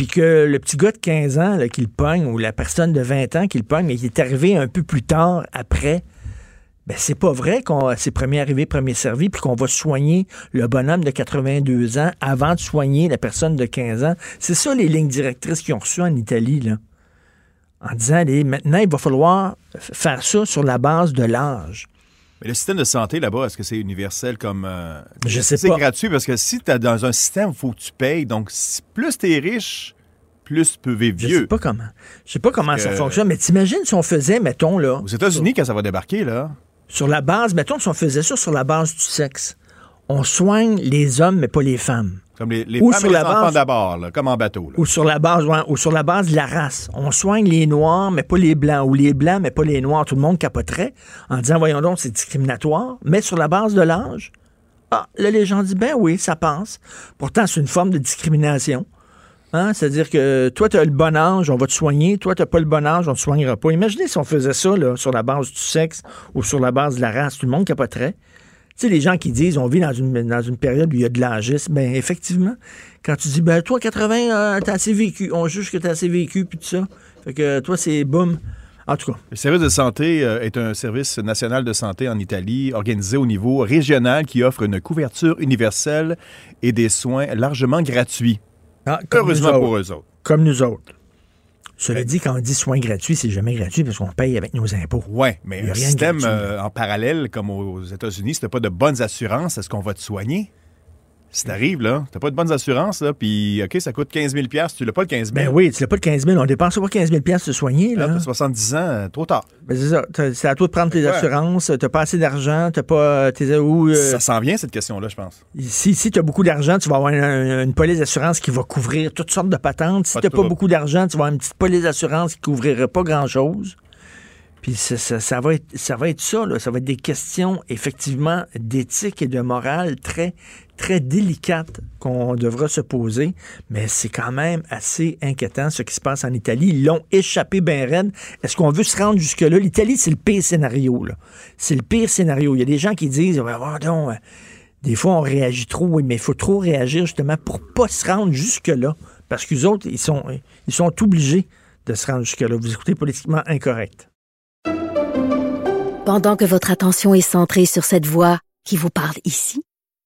puis que le petit gars de 15 ans qui le pogne, ou la personne de 20 ans qui le pogne, mais qui est arrivé un peu plus tard, après, Ben, c'est pas vrai qu'on c'est premier arrivé, premier servi, puis qu'on va soigner le bonhomme de 82 ans avant de soigner la personne de 15 ans. C'est ça les lignes directrices qu'ils ont reçues en Italie, là. En disant, allez, maintenant, il va falloir faire ça sur la base de l'âge. Mais le système de santé là-bas, est-ce que c'est universel comme. euh, Je sais C'est pas. gratuit? Parce que si tu es dans un système, il faut que tu payes. Donc, si- plus tu es riche, plus tu peux vivre Je vieux. sais pas comment. Je sais pas comment Parce ça que- fonctionne, mais t'imagines si on faisait, mettons, là. Aux États-Unis, quand ça va débarquer, là. Sur la base, mettons, si on faisait ça sur la base du sexe. On soigne les hommes, mais pas les femmes. Comme les, les Ou femmes sur et les la enfants base- d'abord, là, comme en bateau. là. Ou sur la base, ouais, ou sur la base de la race. On soigne les noirs, mais pas les blancs, ou les blancs, mais pas les noirs. Tout le monde capoterait en disant, voyons donc, c'est discriminatoire. Mais sur la base de l'âge, ah, là, les gens disent, ben oui, ça passe. Pourtant, c'est une forme de discrimination. Hein? C'est-à-dire que toi, tu as le bon âge, on va te soigner. Toi, tu pas le bon âge, on te soignera pas. Imaginez si on faisait ça là, sur la base du sexe ou sur la base de la race. Tout le monde capoterait. Tu sais, les gens qui disent on vit dans une, dans une période où il y a de l'âgisme, ben effectivement, quand tu dis ben toi, 80, euh, t'as assez vécu, on juge que t'as assez vécu, puis tout ça. Fait que toi, c'est boum. En tout cas. Le service de santé euh, est un service national de santé en Italie organisé au niveau régional qui offre une couverture universelle et des soins largement gratuits. Ah, comme Heureusement nous pour eux autres. Comme nous autres. Cela dit, quand on dit soins gratuits, c'est jamais gratuit parce qu'on paye avec nos impôts. Oui, mais un rien système euh, en parallèle, comme aux États-Unis, si tu pas de bonnes assurances, est-ce qu'on va te soigner? Si t'arrives, là, t'as pas de bonnes assurances, là, puis OK, ça coûte 15 000 tu l'as pas le 15 000 Ben oui, tu l'as pas de 15 000. On dépense pas 15 000 se soigner. Là. Là, t'as 70 ans, euh, trop tard. Ben, c'est ça. T'as- C'est à toi de prendre tes Ouais. assurances. T'as pas assez d'argent. T'as pas. Tes, ou, euh, Ça s'en vient, cette question-là, je pense. Si, si tu as beaucoup d'argent, tu vas avoir une, une police d'assurance qui va couvrir toutes sortes de patentes. Si Pas tu de pas beaucoup d'argent, tu vas avoir une petite police d'assurance qui couvrira pas grand-chose. Puis ça, ça- ça va être, ça va être ça, là. ça va être des questions effectivement d'éthique et de morale très, très délicates qu'on devra se poser. Mais c'est quand même assez inquiétant ce qui se passe en Italie. Ils l'ont échappé bien raide. Est-ce qu'on veut se rendre jusque-là? L'Italie, c'est le pire scénario. C'est le pire scénario. Il y a des gens qui disent, voyons, euh, des fois, on réagit trop, oui, mais il faut trop réagir justement pour pas se rendre jusque-là. Parce qu'eux autres, ils sont, ils sont obligés de se rendre jusque-là. Vous écoutez politiquement incorrect. Pendant que votre attention est centrée sur cette voix qui vous parle ici,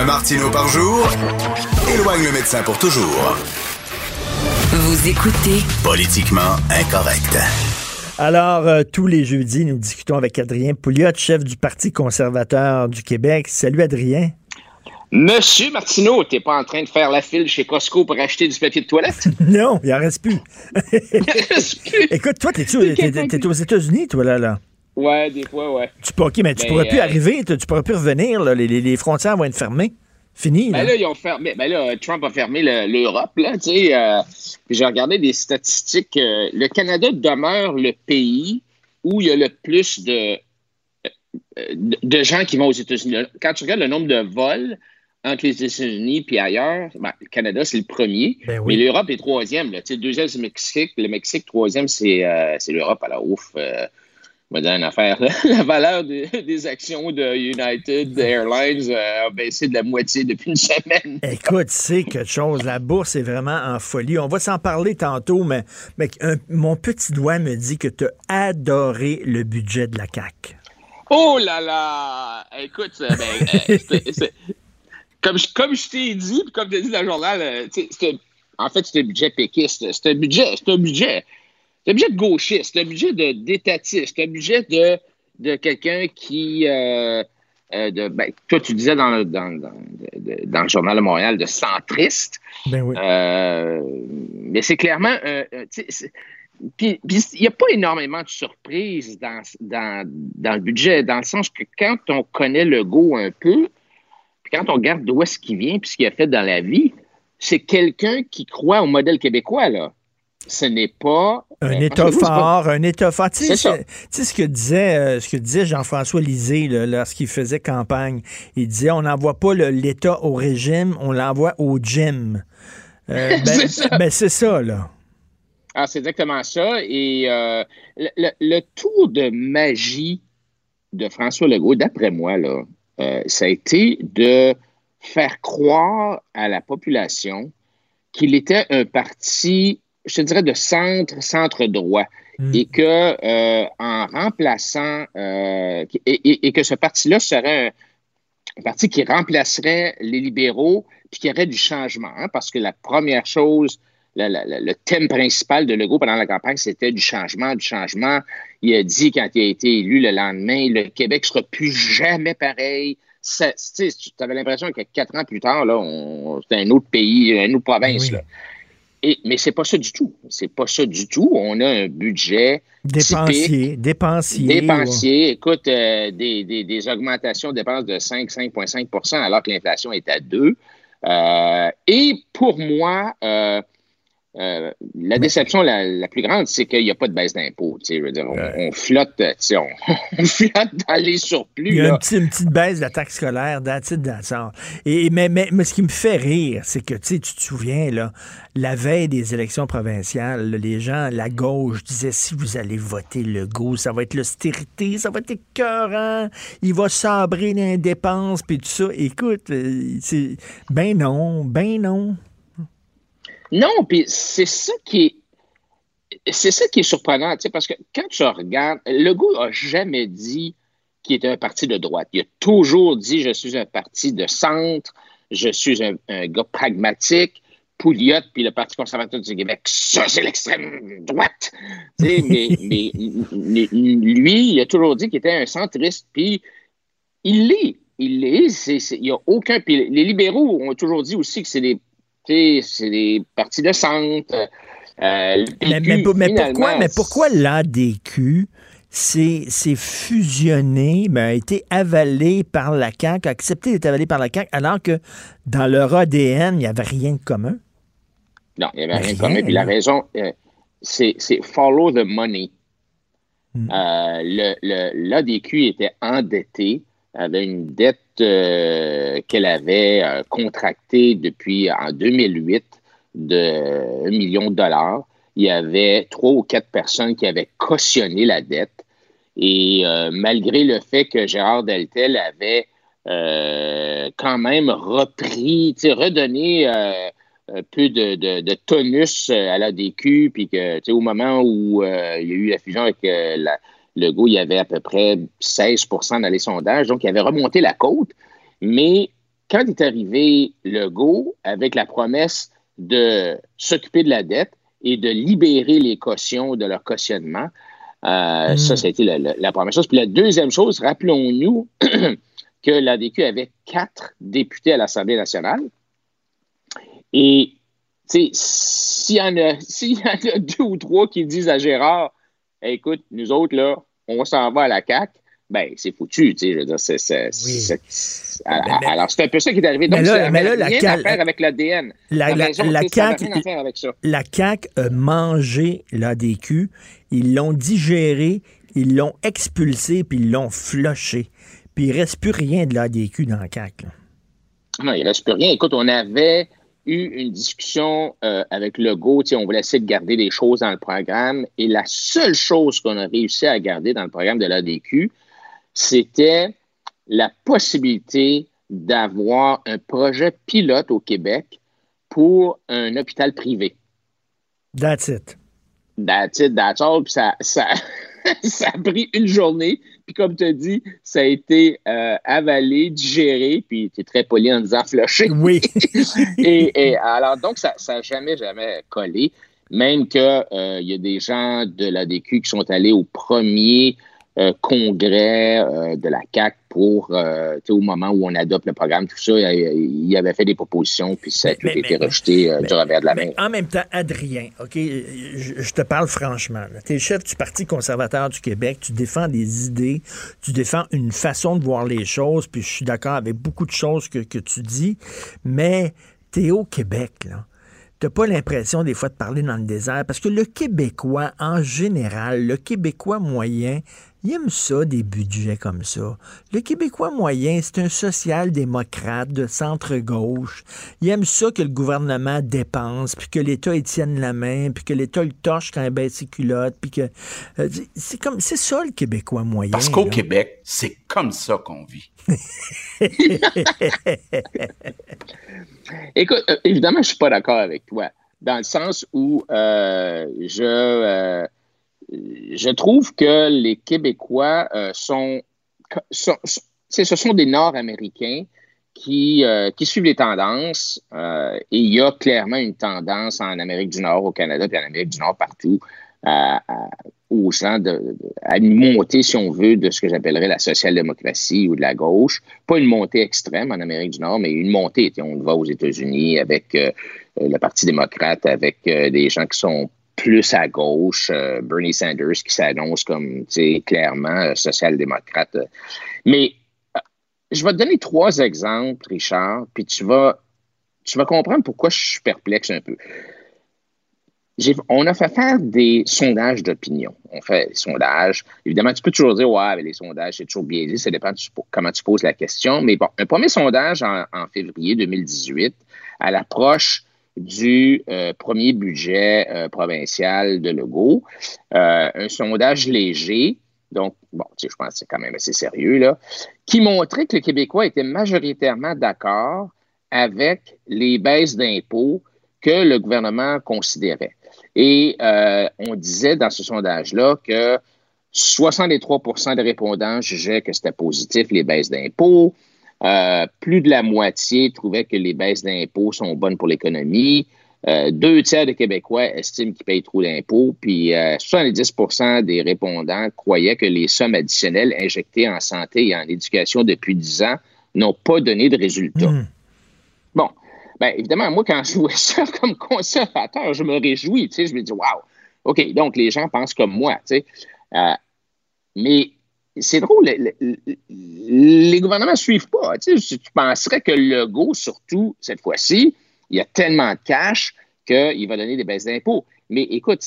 Un Martino par jour éloigne le médecin pour toujours. Vous écoutez Politiquement incorrect. Alors, euh, tous les jeudis, nous discutons avec Adrien Pouliot, chef du Parti conservateur du Québec. Salut Adrien. Monsieur Martineau, t'es pas en train de faire la file chez Costco pour acheter du papier de toilette? *laughs* non, *laughs* il en reste plus. Écoute, toi, t'es-tu- t'es t'es- t'es aux États-Unis, toi, là, là? Ouais, des fois, ouais. Tu peux, OK, mais tu pourrais plus euh, arriver, tu tu pourrais plus revenir, là. Les, frontières vont être fermées. Fini, Ben là. là, ils ont fermé. Ben là, Trump a fermé le- l'Europe, là, tu sais. euh, j'ai regardé des statistiques. euh, le Canada demeure le pays où il y a le plus de, de, de gens qui vont aux États-Unis. Quand tu regardes le nombre de vols entre les États-Unis puis ailleurs, ben, le Canada, c'est le premier. Ben oui. Mais l'Europe est troisième. Là. Le deuxième, c'est le Mexique. Le Mexique, troisième, c'est c'est l'Europe. Alors, ouf. Va dire une affaire. *laughs* La valeur des, des actions de United Airlines euh, a baissé de la moitié depuis une semaine. *laughs* Écoute, c'est quelque chose. La bourse est vraiment en folie. On va s'en parler tantôt, mais, mais un- mon petit doigt me dit que tu as adoré le budget de la CAQ. Oh là là! Écoute, euh, ben, euh, *laughs* c'est- c'est- comme, je- comme je t'ai dit, puis comme tu as dit dans le journal, en fait, c'est un budget péquiste. C'est un budget, c'est un budget, c'est un budget de gauchiste, c'est un budget de d'étatiste, c'est un budget de, de quelqu'un qui, euh, euh, de, ben, toi, tu disais dans, le- dans, dans, de- dans le journal de Montréal, de centriste. Ben oui. Euh, mais c'est clairement. Puis puis il n'y a pas énormément de surprises dans, dans, dans le budget, dans le sens que quand on connaît le go un peu, puis quand on regarde d'où est-ce qu'il vient, puis ce qu'il a fait dans la vie, c'est quelqu'un qui croit au modèle québécois, là. Ce n'est pas Un euh, État *laughs* fort, un État fort. Tu sais, ce- que disait, euh, ce que disait Jean-François Lisée là, lorsqu'il faisait campagne. Il disait on n'envoie pas le- l'État au régime, on l'envoie au gym. Euh, *laughs* ben, C'est ça. ben, c'est ça, là. Ah, c'est exactement ça. Et euh, le, le- le tour de magie de François Legault, d'après moi, là, ça a été de faire croire à la population qu'il était un parti, je te dirais, de centre, centre-droit. Et que euh, en remplaçant euh, et, et- et que ce parti-là serait un, un parti qui remplacerait les libéraux puis qui aurait du changement. hein, parce que la première chose, la- la- la- le thème principal de Legault pendant la campagne, c'était du changement, du changement. Il a dit quand il a été élu le lendemain, le Québec sera plus jamais pareil. Tu avais l'impression que quatre ans plus tard, là, c'était un autre pays, une autre province. là. Et, mais c'est pas ça du tout. C'est pas ça du tout. On a un budget Dépensier, typique, dépensier. Dépensier, écoute, euh, des, des- des augmentations de dépenses de 5, 5,5% alors que l'inflation est à 2. Euh, et pour moi, euh, euh, la déception la, la plus grande, c'est qu'il n'y a pas de baisse d'impôts. On, flotte, sais, on, *laughs* on flotte dans les surplus. Il y a là. un petit- une petite baisse de la taxe scolaire, all. Et, mais, mais, mais ce qui me fait rire, c'est que tu te souviens, là, la veille des élections provinciales, les gens, la gauche, disaient si vous allez voter le go, ça va être l'austérité, ça va être écœurant, il va sabrer les dépenses, puis tout ça. Écoute, euh, ben non, ben non. Non, puis c'est ça qui est. C'est ça qui est surprenant, tu sais, parce que quand tu regardes, Legault n'a jamais dit qu'il était un parti de droite. Il a toujours dit je suis un parti de centre, je suis un, un gars pragmatique. Pouliot, puis le Parti conservateur du Québec, ça, c'est l'extrême droite. Mais, *laughs* mais mais lui, il a toujours dit qu'il était un centriste, puis il l'est. Il l'est. Il n'y a aucun. Puis les libéraux ont toujours dit aussi que c'est des, c'est des partis de centre. Euh, Mais, mais mais pourquoi, mais pourquoi l'ADQ s'est fusionné, ben, a été avalé par la CAQ, a accepté d'être avalé par la CAQ, alors que dans leur ADN, il n'y avait rien de commun? Non, il n'y avait rien Rien, de commun. Puis la raison, euh, c'est follow the money. Hmm. Euh, le- le- L'ADQ était endetté, avait une dette euh, qu'elle avait euh, contractée depuis en 2008 de 1 million de dollars. Il y avait trois ou quatre personnes qui avaient cautionné la dette. Et euh, malgré le fait que Gérard Deltel avait euh, quand même repris, redonné un peu de, de- de tonus à l'ADQ, puis que, au moment où il y a eu la fusion avec la, Legault, il y avait à peu près 16% dans les sondages, donc il avait remonté la côte. Mais quand est arrivé Legault, avec la promesse de s'occuper de la dette et de libérer les cautions de leur cautionnement, euh, ça, ça a été la, la- la première chose. Puis la deuxième chose, rappelons-nous *clears throat* que l'ADQ avait quatre députés à l'Assemblée nationale. Et, tu sais, s'il y, en a- *laughs* s'il y en a deux ou trois qui disent à Gérard, écoute, nous autres, là, on s'en va à la CAQ, ben, c'est foutu, tu sais, je veux dire, c'est... alors, c'est un peu ça qui est arrivé. Donc, Mais là- mais là, la CAQ faire avec l'ADN. La, la, la CAQ, la a mangé l'ADQ, ils l'ont digéré, ils l'ont expulsé, puis ils l'ont flushé. Puis il reste plus rien de l'ADQ dans la CAQ. là. Non, il ne reste plus rien. Écoute, on avait eu une discussion euh, avec Legault. On voulait essayer de garder des choses dans le programme. Et la seule chose qu'on a réussi à garder dans le programme de l'ADQ, c'était la possibilité d'avoir un projet pilote au Québec pour un hôpital privé. That's it. That's it, that's all. Puis ça, ça, *laughs* ça a pris une journée. Puis comme tu as dit, ça a été euh, avalé, digéré. Puis tu es très poli en disant flushé. Oui. *laughs* et, et alors, donc, ça n'a jamais, jamais collé. Même qu'il euh, y a des gens de l'ADQ qui sont allés au premier euh, congrès de la CAC pour, euh, au moment où on adopte le programme, tout ça, il, avait fait des propositions, puis ça a tout Mais- été mais- rejeté euh, du revers de la main. En même temps, Adrien, OK, je, je te parle franchement. Tu es chef du Parti conservateur du Québec, tu défends des idées, tu défends une façon de voir les choses, puis je suis d'accord avec beaucoup de choses que, que tu dis, mais tu es au Québec, là. t'as pas l'impression des fois de parler dans le désert parce que le Québécois, en général, le Québécois moyen, il aime ça, des budgets comme ça. Le Québécois moyen, c'est un social-démocrate de centre-gauche. Il aime ça que le gouvernement dépense, puis que l'État y tienne la main, puis que l'État le torche quand il baisse ses culottes, puis que... euh, c'est comme... C'est ça, le Québécois moyen. Parce qu'au. Québec, c'est comme ça qu'on vit. *laughs* Écoute, euh, évidemment, je suis pas d'accord avec toi, dans le sens où euh, je, euh, je trouve que les Québécois euh, sont, ce sont des Nord-Américains qui, euh, suivent les tendances, euh, et il y a clairement une tendance en Amérique du Nord, au Canada, puis en Amérique du Nord partout, à- à- aux gens de, à une montée, si on veut, de ce que j'appellerais la social-démocratie ou de la gauche. Pas une montée extrême en Amérique du Nord, mais une montée. On le voit aux États-Unis avec le Parti démocrate, avec des gens qui sont plus à gauche, euh, Bernie Sanders qui s'annonce comme clairement euh, social-démocrate. Mais euh, je vais te donner trois exemples, Richard, puis tu vas, tu vas comprendre pourquoi je suis perplexe un peu. On a fait faire des sondages d'opinion. On fait des sondages. Évidemment, tu peux toujours dire, ouais, mais les sondages, c'est toujours biaisé. Ça dépend de comment tu poses la question. Mais bon, un premier sondage en, en février 2018, à l'approche du euh, premier budget euh, provincial de Legault, euh, un sondage léger, donc, bon, je pense que c'est quand même assez sérieux, là, qui montrait que les Québécois étaient majoritairement d'accord avec les baisses d'impôts que le gouvernement considérait. Et on disait dans ce sondage-là que 63% des répondants jugeaient que c'était positif, les baisses d'impôts. Euh, plus de la moitié trouvaient que les baisses d'impôts sont bonnes pour l'économie. Euh, deux tiers des Québécois estiment qu'ils payent trop d'impôts, puis euh, 70 des répondants croyaient que les sommes additionnelles injectées en santé et en éducation depuis 10 ans n'ont pas donné de résultats. Bon, ben évidemment, moi, quand je vois *laughs* ça comme conservateur, je me réjouis, tu sais, je me dis, waouh, OK, donc les gens pensent comme moi, tu sais. Euh, mais c'est drôle, le- le- le- les gouvernements ne suivent pas. Tu, sais, tu penserais que Legault, surtout cette fois-ci, il y a tellement de cash qu'il va donner des baisses d'impôts. Mais écoute,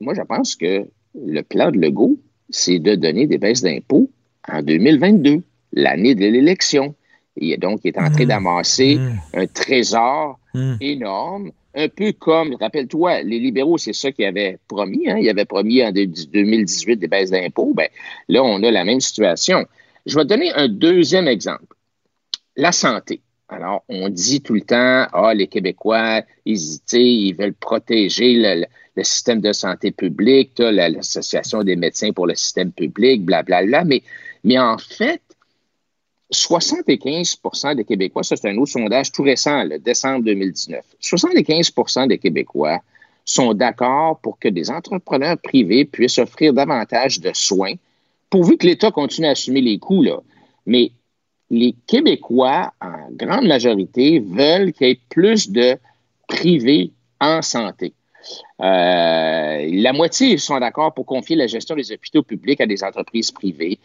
moi, je pense que le plan de Legault, c'est de donner des baisses d'impôts en 2022, l'année de l'élection. Et donc, il est en train d'amasser un trésor énorme, un peu comme, rappelle-toi, les libéraux, c'est ça qu'ils avaient promis. Hein? Ils avaient promis en de- 2018 des baisses d'impôts. Ben, là, on a la même situation. Je vais te donner un deuxième exemple. La santé. Alors, on dit tout le temps, ah, les Québécois, ils, ils veulent protéger le, système de santé publique, l'Association des médecins pour le système public, blablabla. Mais, mais en fait, 75% des Québécois, ça c'est un autre sondage tout récent, le décembre 2019, 75% des Québécois sont d'accord pour que des entrepreneurs privés puissent offrir davantage de soins, pourvu que l'État continue à assumer les coûts. Mais les Québécois, en grande majorité, veulent qu'il y ait plus de privés en santé. Euh, la moitié sont d'accord pour confier la gestion des hôpitaux publics à des entreprises privées.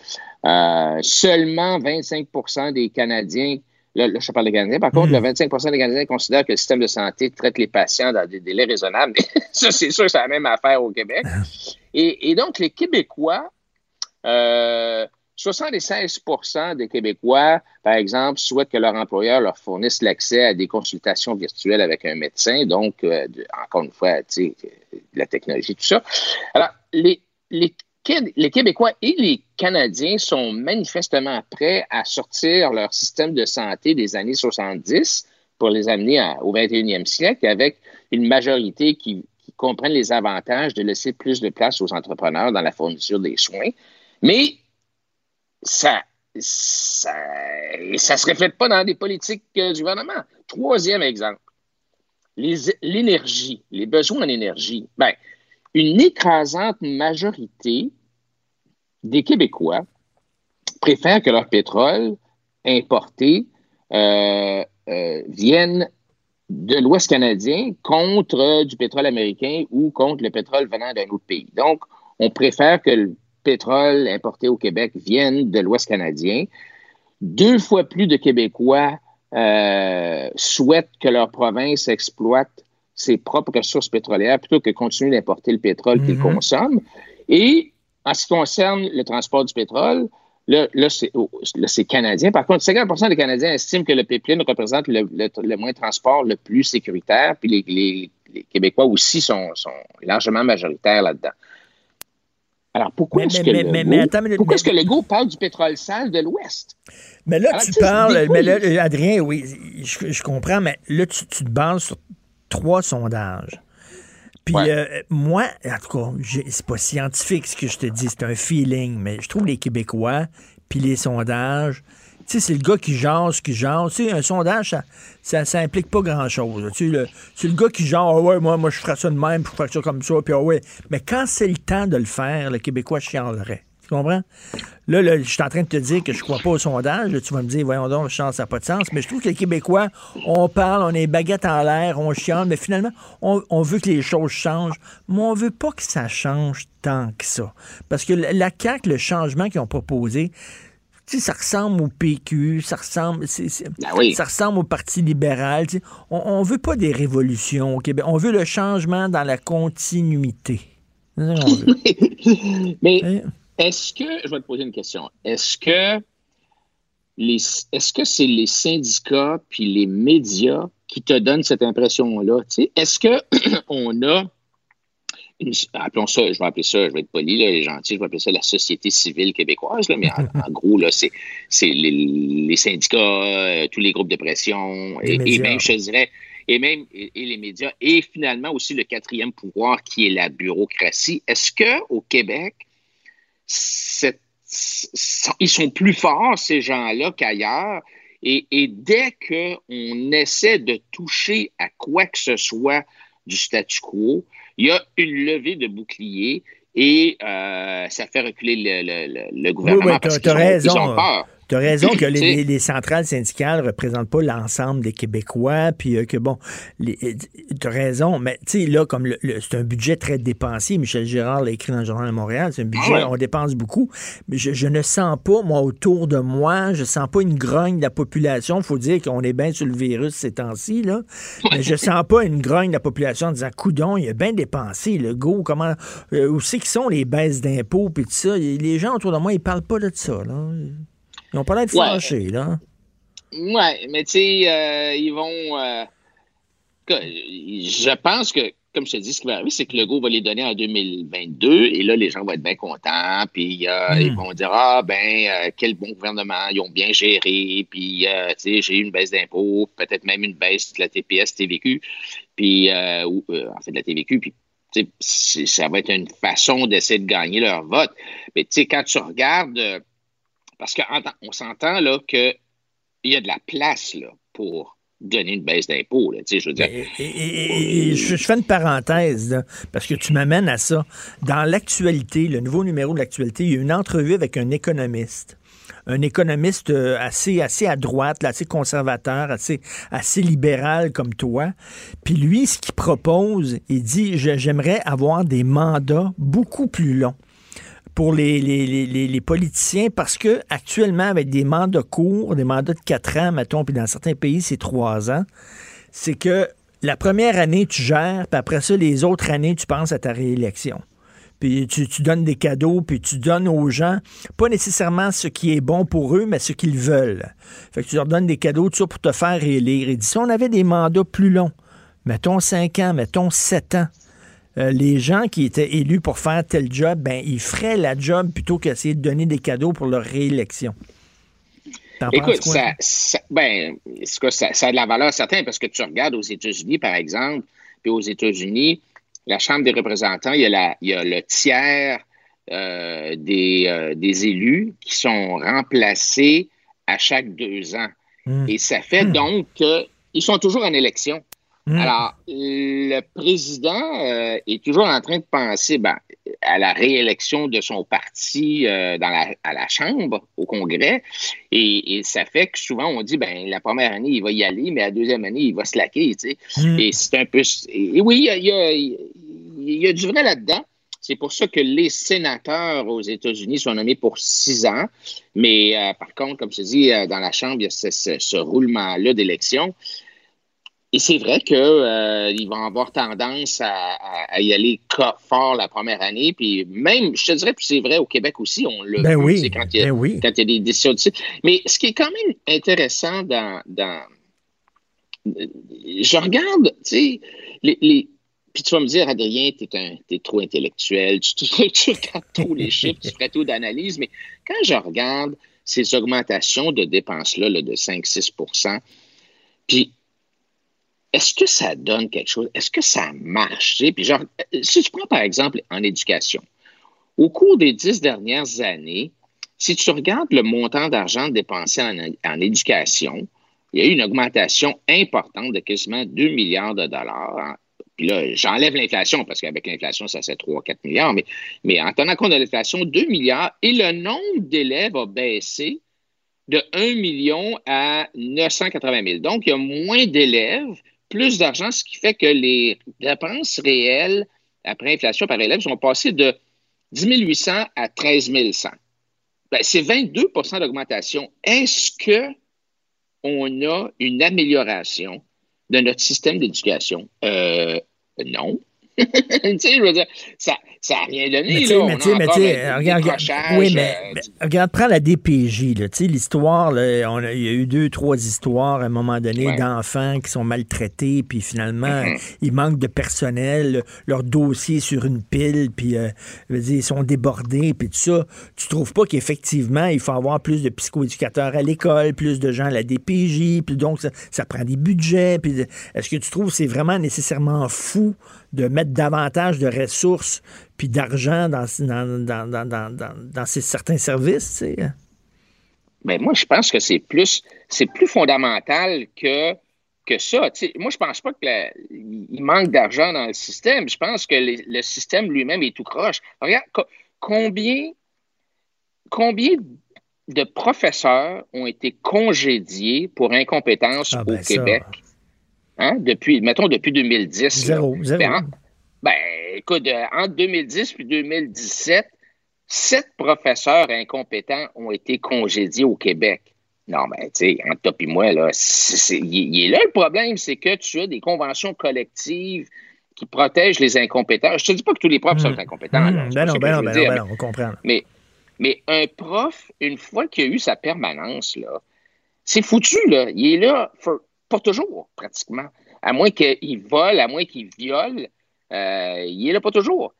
Euh, seulement 25% des Canadiens, là, là, je parle des Canadiens, par contre, le 25% des Canadiens considèrent que le système de santé traite les patients dans des délais raisonnables. Mais *laughs* ça, c'est sûr c'est la même affaire au Québec. Et, et donc, les Québécois, euh, 76% des Québécois, par exemple, souhaitent que leur employeur leur fournisse l'accès à des consultations virtuelles avec un médecin. Donc, euh, encore une fois, tu sais, euh, la technologie, tout ça. Alors, les, les, Qué- les Québécois et les Canadiens sont manifestement prêts à sortir leur système de santé des années 70 pour les amener au 21e siècle avec une majorité qui, qui comprennent les avantages de laisser plus de place aux entrepreneurs dans la fourniture des soins. Mais ça, ça, ça se reflète pas dans des politiques euh, du gouvernement. Troisième exemple, les- l'énergie, les, besoins en énergie. Ben, une écrasante majorité des Québécois préfèrent que leur pétrole importé euh, euh, vienne de l'Ouest canadien contre du pétrole américain ou contre le pétrole venant d'un autre pays. Donc, on préfère que le pétrole importé au Québec vienne de l'Ouest canadien. Deux fois plus de Québécois euh, souhaitent que leur province exploite ses propres ressources pétrolières plutôt que continuer d'importer le pétrole qu'il Mhm. consomme. Et en ce qui concerne le transport du pétrole, là, là, c'est oh, c'est canadien. Par contre, 50 des Canadiens estiment que le pipeline représente le, le, le moyen de transport le plus sécuritaire, puis les, les- les Québécois aussi sont, sont largement majoritaires là-dedans. Alors, pourquoi est-ce que, est-ce que Legault parle du pétrole sale de l'Ouest? Mais là, Alors, tu parles, mais là, Adrien, oui, je, je comprends, mais là, tu, tu te bases sur trois sondages. Puis euh, moi, en tout cas, c'est pas scientifique ce que je te dis, c'est un feeling, mais je trouve les Québécois, puis les sondages, sais, c'est le gars qui jase, qui jase. Tu sais, un sondage, ça, ça, implique pas grand-chose. Tu sais, c'est le gars qui jase, ah ouais, moi, moi, je ferais ça de même, je ferais ça comme ça, puis ah ouais. Mais quand c'est le temps de le faire, le Québécois chialerait. Tu comprends? Là, là, je suis en train de te dire que je crois pas au sondage. Là, tu vas me dire, voyons donc, chance, ça n'a pas de sens. Mais je trouve que les Québécois, on parle, on est baguette en l'air, on chiale, mais finalement, on, veut que les choses changent. Mais on veut pas que ça change tant que ça. Parce que la la CAQ, le changement qu'ils ont proposé, tu sais, ça ressemble au PQ, ça ressemble, oui. ça ressemble au Parti libéral. tu sais. On, on veut pas des révolutions au Québec. On veut le changement dans la continuité. Qu'on. *laughs* Mais est-ce que, je vais te poser une question, est-ce que les, est-ce que c'est les syndicats puis les médias qui te donnent cette impression-là? Est-ce que *clears throat* on a appelons ça, je vais appeler ça, je vais être poli, là, les gentils, je vais appeler ça la société civile québécoise, là, mais en, *laughs* en gros, là, c'est, c'est les, les syndicats, euh, tous les groupes de pression, et, et même, je dirais, et même et, et les médias, et finalement aussi le quatrième pouvoir qui est la bureaucratie. Est-ce que au Québec, cette- ils sont plus forts, ces gens-là, qu'ailleurs? Et, et dès qu'on essaie de toucher à quoi que ce soit du statu quo, il y a une levée de bouclier et euh, ça fait reculer le, le- le- le Oui, gouvernement oui, parce qu'ils ont, ont peur. Tu as raison que les, *coughs* centrales syndicales ne représentent pas l'ensemble des Québécois, puis euh, que bon, tu as raison, mais tu sais, là, comme le- le- c'est un budget très dépensier, Michel Girard l'a écrit dans le Journal de Montréal, c'est un budget, Ah ouais. on dépense beaucoup, mais je, je ne sens pas, moi, autour de moi, je sens pas une grogne de la population. Il faut dire qu'on est bien sur le virus ces temps-ci, là, mais je sens pas une grogne de la population en disant, coudon, il a bien dépensé, le go, comment, euh, où c'est qu'ils sont les baisses d'impôts, puis tout ça. Les gens autour de moi, ils parlent pas de ça, là. Ils n'ont pas l'air de Ouais. fâchés, là. Ouais, mais tu sais, euh, ils vont. euh, je pense que, comme je te dis, ce qui va arriver, c'est que le go va les donner en 2022 et là, les gens vont être bien contents. Puis euh, Hmm. ils vont dire Ah, ben, quel bon gouvernement, ils ont bien géré. Puis, tu sais, j'ai eu une baisse d'impôts, peut-être même une baisse de la TPS, TVQ. Puis, euh, ou, en fait, de la TVQ. Puis, tu sais, c'est- ça va être une façon d'essayer de gagner leur vote. Mais tu sais, quand tu regardes. Parce qu'on s'entend là qu'il y a de la place là, pour donner une baisse d'impôt. Je je, fais une parenthèse, parce que tu m'amènes à ça. Dans l'actualité, le nouveau numéro de l'actualité, il y a une entrevue avec un économiste. Un économiste euh, assez, assez à droite, assez conservateur, assez, assez libéral comme toi. Puis lui, ce qu'il propose, il dit J'aimerais avoir des mandats beaucoup plus longs pour les, politiciens parce que actuellement, avec des mandats courts, des mandats de 4 ans, mettons, puis dans certains pays, c'est 3 ans, c'est que la première année, tu gères, puis après ça, les autres années, tu penses à ta réélection. Puis tu, donnes des cadeaux, puis tu donnes aux gens, pas nécessairement ce qui est bon pour eux, mais ce qu'ils veulent. Fait que tu leur donnes des cadeaux, tout ça, pour te faire réélire. Et dit, si on avait des mandats plus longs, mettons 5 ans, mettons 7 ans, euh, les gens qui étaient élus pour faire tel job, ben, ils feraient la job plutôt qu'essayer de donner des cadeaux pour leur réélection. Écoute, quoi? ça, ça- ben, ça, ça a de la valeur certaine parce que tu regardes aux États-Unis, par exemple, puis aux États-Unis, la Chambre des représentants, il y a, la- il y a le tiers euh, des, euh, des élus qui sont remplacés à chaque deux ans. Et ça fait donc qu'ils sont toujours en élection. Alors, le président euh, est toujours en train de penser ben, à la réélection de son parti euh, dans la, à la Chambre, au Congrès. Et, et ça fait que souvent, on dit, ben la première année, il va y aller, mais la deuxième année, il va se laquer. Tu sais. Mm. Et c'est un peu... Et, et oui, il y a, y a- il y a du vrai là-dedans. C'est pour ça que les sénateurs aux États-Unis sont nommés pour six ans. Mais euh, par contre, comme je dis, dans la Chambre, il y a ce, ce- ce roulement-là d'élection. Et c'est vrai qu'ils euh, vont avoir tendance à, à- à y aller fort la première année. Puis même, je te dirais, puis c'est vrai au Québec aussi, on l'a Ben oui, tu sais, quand, il y a, ben oui. quand il y a des décisions de Mais ce qui est quand même intéressant dans. dans je regarde, tu sais, les, les- Puis tu vas me dire, Adrien, t'es un, t'es trop intellectuel, tu, tu- *laughs* tu regardes trop les chiffres, tu ferais trop d'analyse, mais quand je regarde ces augmentations de dépenses-là là, de 5-6% puis est-ce que ça donne quelque chose? Est-ce que ça marche? Puis genre, euh, si tu prends par exemple en éducation, au cours des dix dernières années, si tu regardes le montant d'argent dépensé en, éducation, il y a eu une augmentation importante de quasiment 2 milliards de dollars. Puis là, j'enlève l'inflation parce qu'avec l'inflation, ça c'est 3-4 milliards, mais, mais en tenant compte de l'inflation, 2 milliards et le nombre d'élèves a baissé de 1 million à 980 000. Donc, il y a moins d'élèves, plus d'argent, ce qui fait que les dépenses réelles après inflation par élève sont passées de 10 800 à 13 100. Ben, c'est 22% d'augmentation. Est-ce que on a une amélioration de notre système d'éducation? Euh, non. *laughs* tu sais, je veux dire, ça n'a rien donné. Mais là. On mais a regarde, regarde, décrochage, oui, mais, euh, mais regarde, prends la DPJ, l'histoire, il y a eu deux, trois histoires à un moment donné d'enfants qui sont maltraités, puis finalement, Mm-hmm. il manque de personnel, leur dossier sur une pile, puis euh, je veux dire, ils sont débordés, puis tout ça. Tu trouves pas qu'effectivement, il faut avoir plus de psychoéducateurs à l'école, plus de gens à la DPJ, puis donc ça, ça prend des budgets, est-ce que tu trouves que c'est vraiment nécessairement fou de mettre davantage de ressources puis d'argent dans, dans, dans, dans, dans, dans- dans ces certains services, tu sais? Ben, moi, je pense que c'est plus, c'est plus fondamental que, que ça. Tu sais, moi, je pense pas que la- il manque d'argent dans le système. Je pense que les- le système lui-même est tout croche. Regarde, co- combien, combien de professeurs ont été congédiés pour incompétence Ah, au ben ça. Hein? Depuis, mettons, depuis 2010. là. Zéro, zéro. Ben, en- ben, écoute, euh, entre 2010 et 2017, sept professeurs incompétents ont été congédiés au Québec. Non, ben, tu sais, entre toi et moi, là, il est là le problème, c'est que tu as des conventions collectives qui protègent les incompétents. Je te dis pas que tous les profs sont incompétents. là, Hum, c'est ben non, ben je non, ben dire, non, mais- ben non, on comprend. mais, mais un prof, une fois qu'il a eu sa permanence, là, c'est foutu, là. Il est là for- pour toujours, pratiquement. À moins qu'il vole, à moins qu'il viole, euh, il est là pas toujours.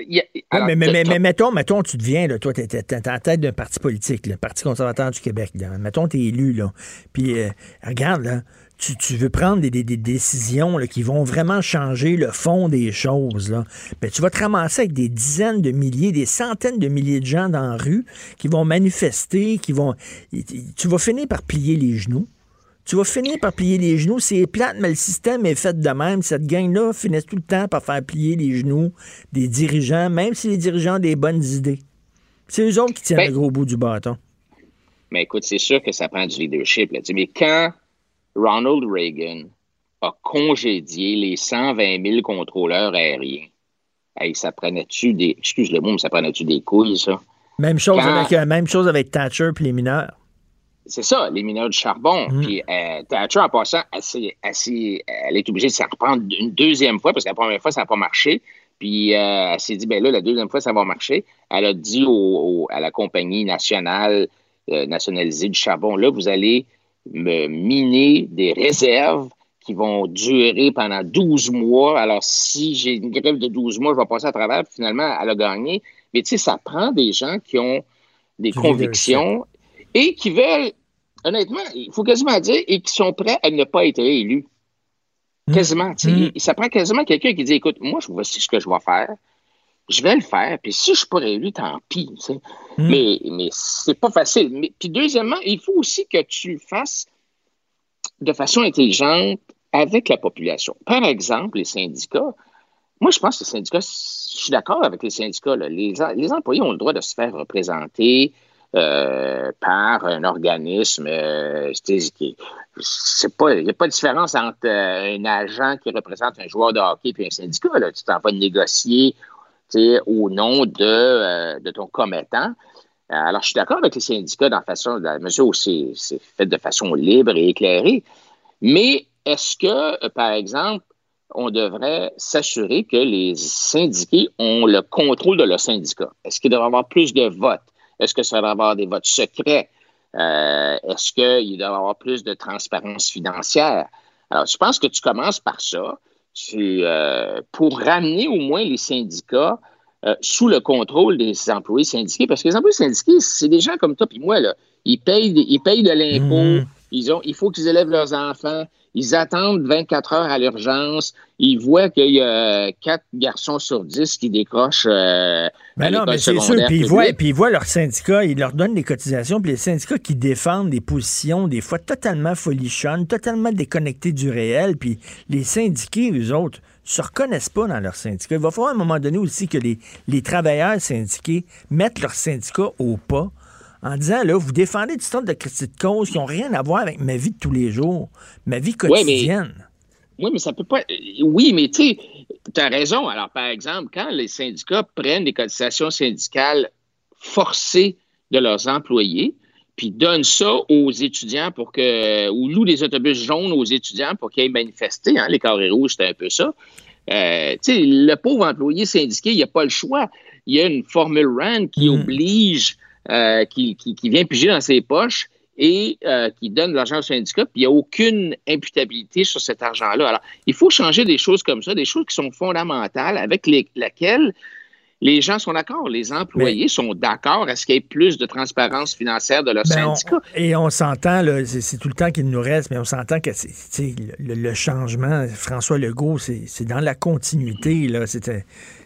Il y a- Ouais, alors, mais, mais, mais, mettons, mettons, tu deviens, là, toi, t'es- t'es en tête d'un parti politique, le Parti conservateur du Québec. Là. Mettons, t'es élu, là. Puis, euh, regarde, là, tu, tu veux prendre des, des- des décisions là, qui vont vraiment changer le fond des choses, là. Ben, tu vas te ramasser avec des dizaines de milliers, des centaines de milliers de gens dans la rue qui vont manifester, qui vont... Tu vas finir par plier les genoux. Tu vas finir par plier les genoux. C'est plate, mais le système est fait de même. Cette gang-là finit tout le temps par faire plier les genoux des dirigeants, même si les dirigeants ont des bonnes idées. C'est eux autres qui tiennent Ben- le gros bout du bâton. Mais écoute, c'est sûr que ça prend du leadership. Là. Mais quand Ronald Reagan a congédié les 120 000 contrôleurs aériens, hey, ça prenait-tu des. Excuse le mot, mais ça prenait-tu des couilles, ça? Même chose, Quand- avec, euh, même chose avec Thatcher et les mineurs. C'est ça, les mineurs de charbon. Mm. Puis euh, Thatcher, en passant, elle, s'est- elle est obligée de s'en reprendre une deuxième fois parce que la première fois, ça n'a pas marché. Puis euh, elle s'est dit, ben là, la deuxième fois, ça va marcher. Elle a dit au- au- à la compagnie nationale euh, nationalisée du charbon, là, vous allez me miner des réserves qui vont durer pendant 12 mois. Alors, si j'ai une grève de 12 mois, je vais passer à travers. Puis finalement, elle a gagné. Mais tu sais, ça prend des gens qui ont des convictions et qui veulent, honnêtement, il faut quasiment dire, et qui sont prêts à ne pas être réélus. Quasiment. tu sais. Mm. Ça prend quasiment quelqu'un qui dit écoute, moi, je voici ce que je vais faire. Je vais le faire. Puis si je ne suis pas réélu, tant pis. tu sais. Mm. Mais, mais c'est pas facile. Mais, puis deuxièmement, il faut aussi que tu fasses de façon intelligente avec la population. Par exemple, les syndicats. Moi, je pense que les syndicats, je suis d'accord avec les syndicats. là. Les, les employés ont le droit de se faire représenter euh, par un organisme. euh, pas, il n'y a pas de différence entre euh, un agent qui représente un joueur de hockey et un syndicat. Là. Tu t'en vas négocier au nom de, euh, de ton commettant. Alors, je suis d'accord avec les syndicats dans, la façon, dans mesure où c'est fait de façon libre et éclairée. Mais est-ce que, par exemple, on devrait s'assurer que les syndiqués ont le contrôle de leur syndicat? Est-ce qu'il devrait y avoir plus de votes? Est-ce que ça va avoir des votes secrets? Euh, est-ce qu'il doit y avoir plus de transparence financière? Alors, je pense que tu commences par ça tu, euh, pour ramener au moins les syndicats euh, sous le contrôle des employés syndiqués, parce que les employés syndiqués, c'est des gens comme toi et moi, là. Ils payent, ils payent de l'impôt, Mhm. ils ont, il faut qu'ils élèvent leurs enfants, ils attendent 24 heures à l'urgence, ils voient qu'il y a 4 garçons sur 10 qui décrochent euh, à Ben non, mais c'est sûr. Puis ils, voient, puis ils voient leurs syndicats, ils leur donnent des cotisations, puis les syndicats qui défendent des positions, des fois totalement folichonnes, totalement déconnectées du réel, puis les syndiqués, eux autres, se reconnaissent pas dans leurs syndicats. Il va falloir à un moment donné aussi que les, les travailleurs syndiqués mettent leurs syndicats au pas en disant, là, vous défendez des sortes de critiques de cause qui n'ont rien à voir avec ma vie de tous les jours, ma vie Ouais, mais- quotidienne. Oui, mais ça peut pas. Oui, mais tu sais, tu as raison. Alors, par exemple, quand les syndicats prennent des cotisations syndicales forcées de leurs employés, puis donnent ça aux étudiants pour que. ou louent des autobus jaunes aux étudiants pour qu'ils aillent manifester, hein, les carrés rouges, c'était un peu ça. Euh, tu sais, le pauvre employé syndiqué, il n'a pas le choix. Il y a une formule RAND qui oblige, euh, qui, qui, qui vient piger dans ses poches et euh, qui donne de l'argent au syndicat, puis il n'y a aucune imputabilité sur cet argent-là. Alors, il faut changer des choses comme ça, des choses qui sont fondamentales avec les, lesquelles les gens sont d'accord, les employés sont d'accord à ce qu'il y ait plus de transparence financière de leur Ben, on- syndicat. et on s'entend, là, c'est tout le temps qu'il nous reste, mais on s'entend que le, le changement, François Legault, c'est c'est dans la continuité. là.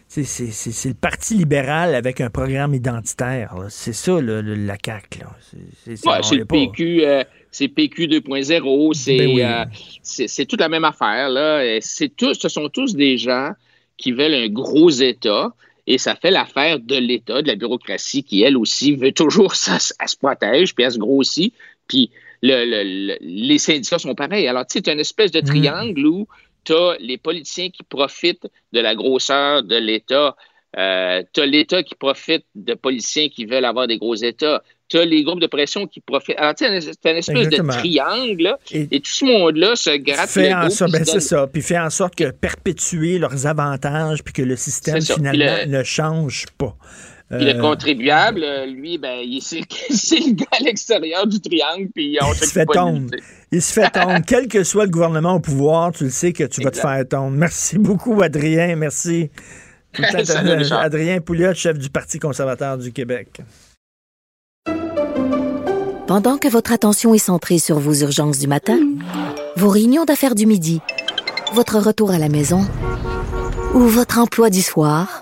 C'est c'est- c'est le Parti libéral avec un programme identitaire. C'est ça, le- le- la CAQ. C'est- c'est- c'est- Ouais, c'est le. PQ, euh, c'est PQ 2.0, c'est Ben oui. euh, c'est c'est toute la même affaire. Là. C'est ce sont tous des gens qui veulent un gros État. Et ça fait l'affaire de l'État, de la bureaucratie, qui, elle aussi, veut toujours, *laughs* ça, se- elle se protège, puis elle se grossit. Puis le- le- le- les syndicats sont pareils. Alors, tu sais, as une espèce de triangle où tu as les politiciens qui profitent de la grosseur de l'État. Euh, tu as l'État qui profite de politiciens qui veulent avoir des gros États. Tu as les groupes de pression qui profitent. Alors, sais, c'est une espèce Exactement. de triangle, là, et, tout ce monde-là se gratte Fait le en sorte, puis ben, c'est ça. Puis fait en sorte que perpétuer leurs avantages, puis que le système finalement le- ne change pas. Puis le Euh, contribuable, euh, lui, ben, il- c'est *laughs* c'est le gars à l'extérieur du triangle, puis on il se fait tondre. Il se fait tondre. *laughs* Quel que soit le gouvernement au pouvoir, tu le sais que tu vas te faire tondre. Merci beaucoup, Adrien. Merci. Tout le *laughs* temps, Salut, Richard. Adrien Pouliot, chef du Parti conservateur du Québec. Pendant que votre attention est centrée sur vos urgences du matin, vos réunions d'affaires du midi, votre retour à la maison ou votre emploi du soir,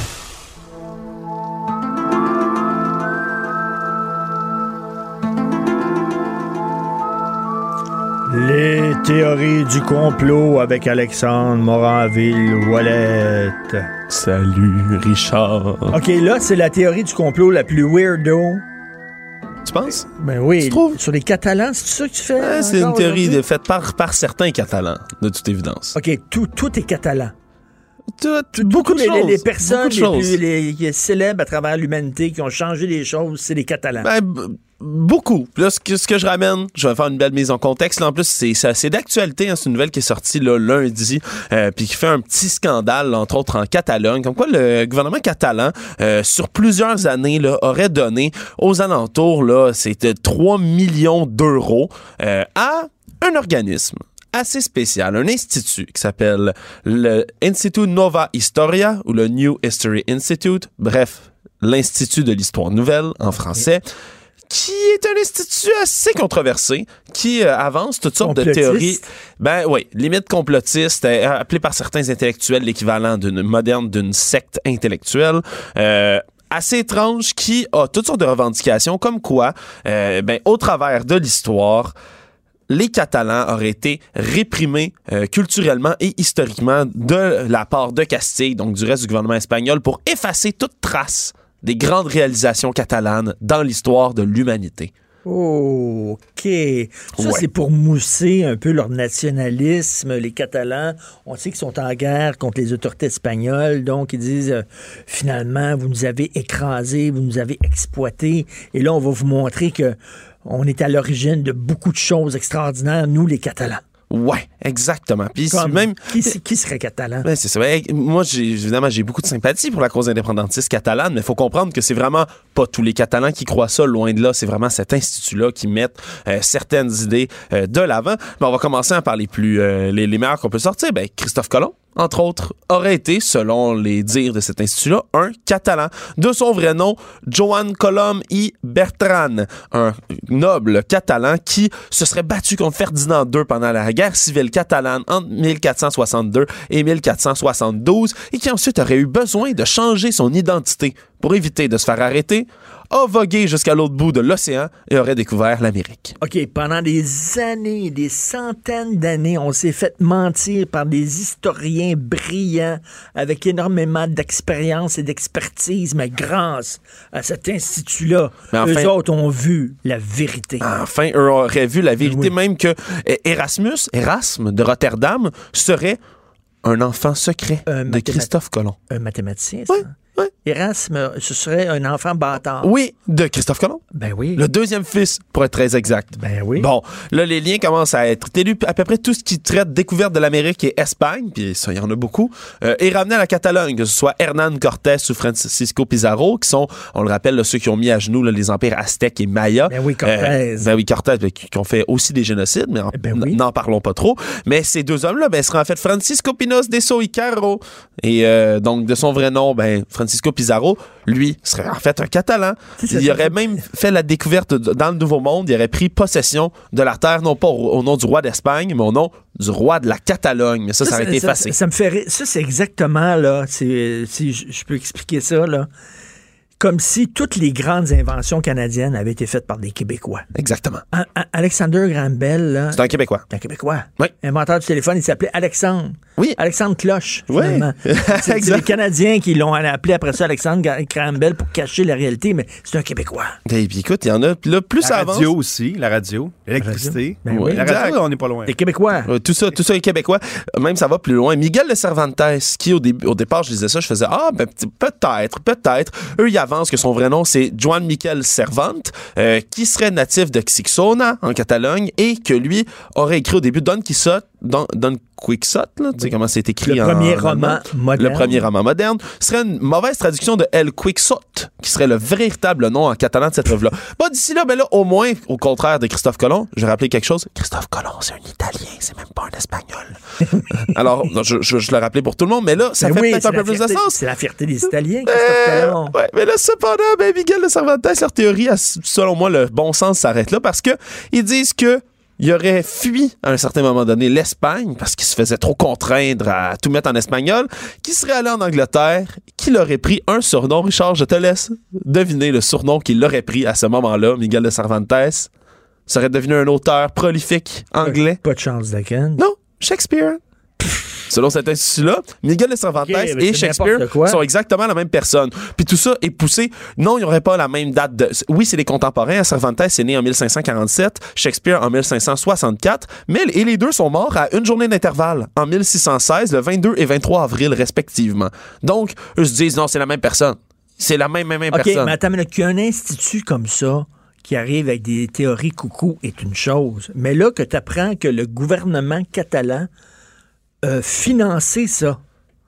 Les théories du complot avec Alexandre Moranville-Wallet. Salut, Richard. OK, là, c'est la théorie du complot la plus weirdo. Tu penses? Ben oui. Sur les Catalans, c'est ça que tu fais? C'est une théorie de- faite par, par certains Catalans, de toute évidence. OK, tout, tout est catalan. Tout, beaucoup de les, les- les choses, personnes beaucoup de les choses. plus les- les célèbres à travers l'humanité qui ont changé les choses, c'est les Catalans. Ben, beaucoup. Là, ce que, ce que je ramène, je vais faire une belle mise en contexte. Là, en plus, c'est d'actualité. hein. c'est une nouvelle qui est sortie là, lundi, euh, puis qui fait un petit scandale, entre autres en Catalogne. Comme quoi, le gouvernement catalan, euh, sur plusieurs années, là, aurait donné aux alentours, là, c'était 3 millions d'euros euh, à un organisme assez spécial, un institut qui s'appelle le Institut Nova Historia ou le New History Institute, bref, l'Institut de l'Histoire Nouvelle en français, qui est un institut assez controversé, qui euh, avance toutes sortes de théories. Ben oui, limite complotiste, euh, appelé par certains intellectuels l'équivalent d'une moderne d'une secte intellectuelle. Euh, assez étrange qui a toutes sortes de revendications comme quoi, euh, ben, au travers de l'histoire, les Catalans auraient été réprimés euh, culturellement et historiquement de la part de Castille, donc du reste du gouvernement espagnol, pour effacer toute trace des grandes réalisations catalanes dans l'histoire de l'humanité. Oh, OK. Ça, Ouais. c'est pour mousser un peu leur nationalisme. Les Catalans, on sait qu'ils sont en guerre contre les autorités espagnoles, donc ils disent euh, finalement, vous nous avez écrasés, vous nous avez exploités, et là, on va vous montrer que on est à l'origine de beaucoup de choses extraordinaires, nous, les Catalans. Ouais, exactement. Puis Comme- même qui, qui serait catalan? Ouais, c'est ça. Ouais, moi, j'ai, évidemment, j'ai beaucoup de sympathie pour la cause indépendantiste catalane, mais il faut comprendre que c'est vraiment pas tous les Catalans qui croient ça, loin de là. C'est vraiment cet institut-là qui met euh, certaines idées euh, de l'avant. Mais on va commencer par les plus, euh, les, les meilleurs qu'on peut sortir. Ben, Christophe Colomb, entre autres, aurait été, selon les dires de cet institut-là, un Catalan. De son vrai nom, Joan Colom i Bertran, un noble catalan qui se serait battu contre Ferdinand II pendant la guerre civile catalane entre 1462 et 1472 et qui ensuite aurait eu besoin de changer son identité pour éviter de se faire arrêter, a vogué jusqu'à l'autre bout de l'océan et aurait découvert l'Amérique. OK, pendant des années, des centaines d'années, on s'est fait mentir par des historiens brillants avec énormément d'expérience et d'expertise, mais grâce à cet institut-là, enfin- eux autres ont vu la vérité. Enfin, eux auraient vu la vérité même que euh, Erasmus, Erasme de Rotterdam, serait un enfant secret de Christophe Colomb. Un mathématicien, ça? Erasme, ce serait un enfant bâtard. Oui, de Christophe Colomb. Ben oui. Le deuxième fils, pour être très exact. Ben oui. Bon, là, les liens commencent à être élus. À peu près tout ce qui traite découverte de l'Amérique et Espagne, puis ça, il y en a beaucoup, euh, est ramené à la Catalogne, que ce soit Hernán Cortés ou Francisco Pizarro, qui sont, on le rappelle, là, ceux qui ont mis à genoux là, les empires aztèques et mayas. Ben oui, Cortés. Euh, ben oui, Cortés, ben, qui, ont fait aussi des génocides, mais en- Ben oui. n'en parlons pas trop. Mais ces deux hommes-là, ben, seraient en fait Francisco Pinos de Soicaro. Et euh, donc, de son vrai nom, ben, Francisco Pizarro, lui, serait en fait un Catalan. Il aurait même fait la découverte de- dans le Nouveau Monde. Il aurait pris possession de la terre, non pas au, au nom du roi d'Espagne, mais au nom du roi de la Catalogne. Mais ça, ça, aurait été effacé. Ça, ça me fait rire. Ça, c'est exactement, là, si je je peux expliquer ça, là, comme si toutes les grandes inventions canadiennes avaient été faites par des Québécois. Exactement. A- A- Alexander Graham Bell, là, C'est un Québécois. c'est un Québécois. Oui. Inventeur du téléphone, il s'appelait Alexandre. Oui. Alexandre Cloche, Oui. finalement. *laughs* c'est les Canadiens qui l'ont appelé après ça Alexandre Gra- Graham Bell pour cacher la réalité, mais c'est un Québécois. Et puis écoute, il y en a. Puis là, plus La avance. radio aussi, la radio, l'électricité. Ben oui. La radio, on n'est pas loin. Des Québécois. Euh, tout ça, tout ça est québécois. Même ça va plus loin. Miguel de Cervantes, qui au, début, au départ, je disais ça, je faisais ah ben peut-être, peut-être. Eux, ils que son vrai nom c'est Juan Miquel Cervante, euh, qui serait natif de Xixona en Catalogne et que lui aurait écrit au début Don Don, Don Quixote, là, tu sais comment c'est écrit Le en premier roman moderne. Le premier roman moderne serait une mauvaise traduction de El Quixote, qui serait le véritable nom en catalan de cette œuvre-là. Pas d'ici là, mais là, au moins, au contraire de Christophe Colomb, je vais rappeler quelque chose. Christophe Colomb, c'est un Italien, c'est même pas un Espagnol. *laughs* Alors, je, je, je le rappelais pour tout le monde, mais là, ça Ben fait oui, peut-être un peu plus de fierté- sens. C'est la fierté des Italiens, Christophe Euh, Colomb. ouais, mais là, cependant, ben, Miguel de Cervantes, leur théorie, selon moi, le bon sens s'arrête là parce que ils disent que il aurait fui à un certain moment donné l'Espagne parce qu'il se faisait trop contraindre à tout mettre en espagnol, qui serait allé en Angleterre, qu'il aurait pris un surnom. Richard, je te laisse deviner le surnom qu'il aurait pris à ce moment-là, Miguel de Cervantes. Serait devenu un auteur prolifique anglais. Pas de chance, Daken. Non, Shakespeare. Selon cet institut-là, Miguel de Cervantes et Shakespeare sont exactement la même personne. Puis tout ça est poussé. Non, il n'y aurait pas la même date de. Oui, c'est les contemporains. Cervantes est né en 1547, Shakespeare en 1564, mais et les deux sont morts à une journée d'intervalle, en 1616, le 22 et 23 avril respectivement. Donc, eux se disent non, c'est la même personne. C'est la même, même, même OK, personne. mais attends, mais qu'un institut comme ça qui arrive avec des théories coucou est une chose. Mais là que tu apprends que le gouvernement catalan a financé ça.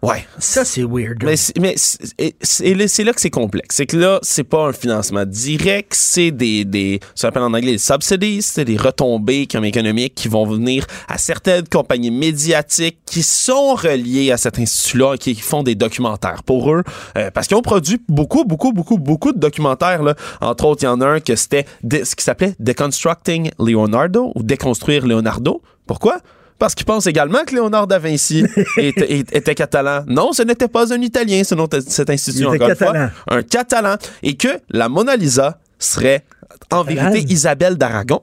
Ouais. Ça, c'est weird. Mais, c'est- mais c'est là- que c'est complexe. C'est que là, c'est pas un financement direct, c'est des, des, ça s'appelle en anglais des subsidies, c'est des retombées comme économiques qui vont venir à certaines compagnies médiatiques qui sont reliées à cet institut-là, qui font des documentaires pour eux, euh, parce qu'ils ont produit beaucoup, beaucoup, beaucoup, beaucoup de documentaires. Là. Entre autres, il y en a un que c'était ce qui s'appelait Deconstructing Leonardo ou Déconstruire Leonardo. Pourquoi? Parce qu'ils pensent également que Léonard da Vinci *laughs* était, catalan. Non, ce n'était pas un Italien, selon t- cet institut, Il était encore une fois. Un catalan. Et que la Mona Lisa serait, en vérité, Isabelle d'Aragon.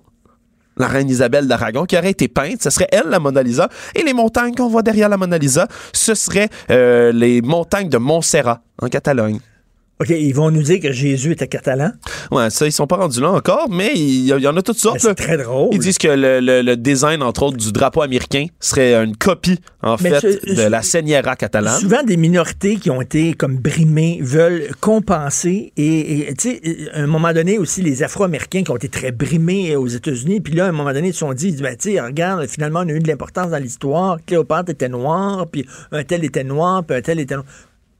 la reine Isabelle d'Aragon, qui aurait été peinte. Ce serait elle, la Mona Lisa. Et les montagnes qu'on voit derrière la Mona Lisa, ce seraient euh, les montagnes de Montserrat, en Catalogne. OK, ils vont nous dire que Jésus était catalan. Ouais, ça, ils sont pas rendus là encore, mais il y, en a toutes sortes. Ben, c'est très drôle. Ils disent que le, le- le design, entre autres, du drapeau américain serait une copie, en Mais fait, de la Seigneur catalane. Souvent, des minorités qui ont été comme brimées veulent compenser. Et tu sais, à un moment donné aussi, les Afro-Américains qui ont été très brimés aux États-Unis. Puis là, à un moment donné, ils se sont dit, ben, tu sais, regarde, finalement, on a eu de l'importance dans l'histoire. Cléopâtre était noire, puis un tel était noir, puis un tel était noir.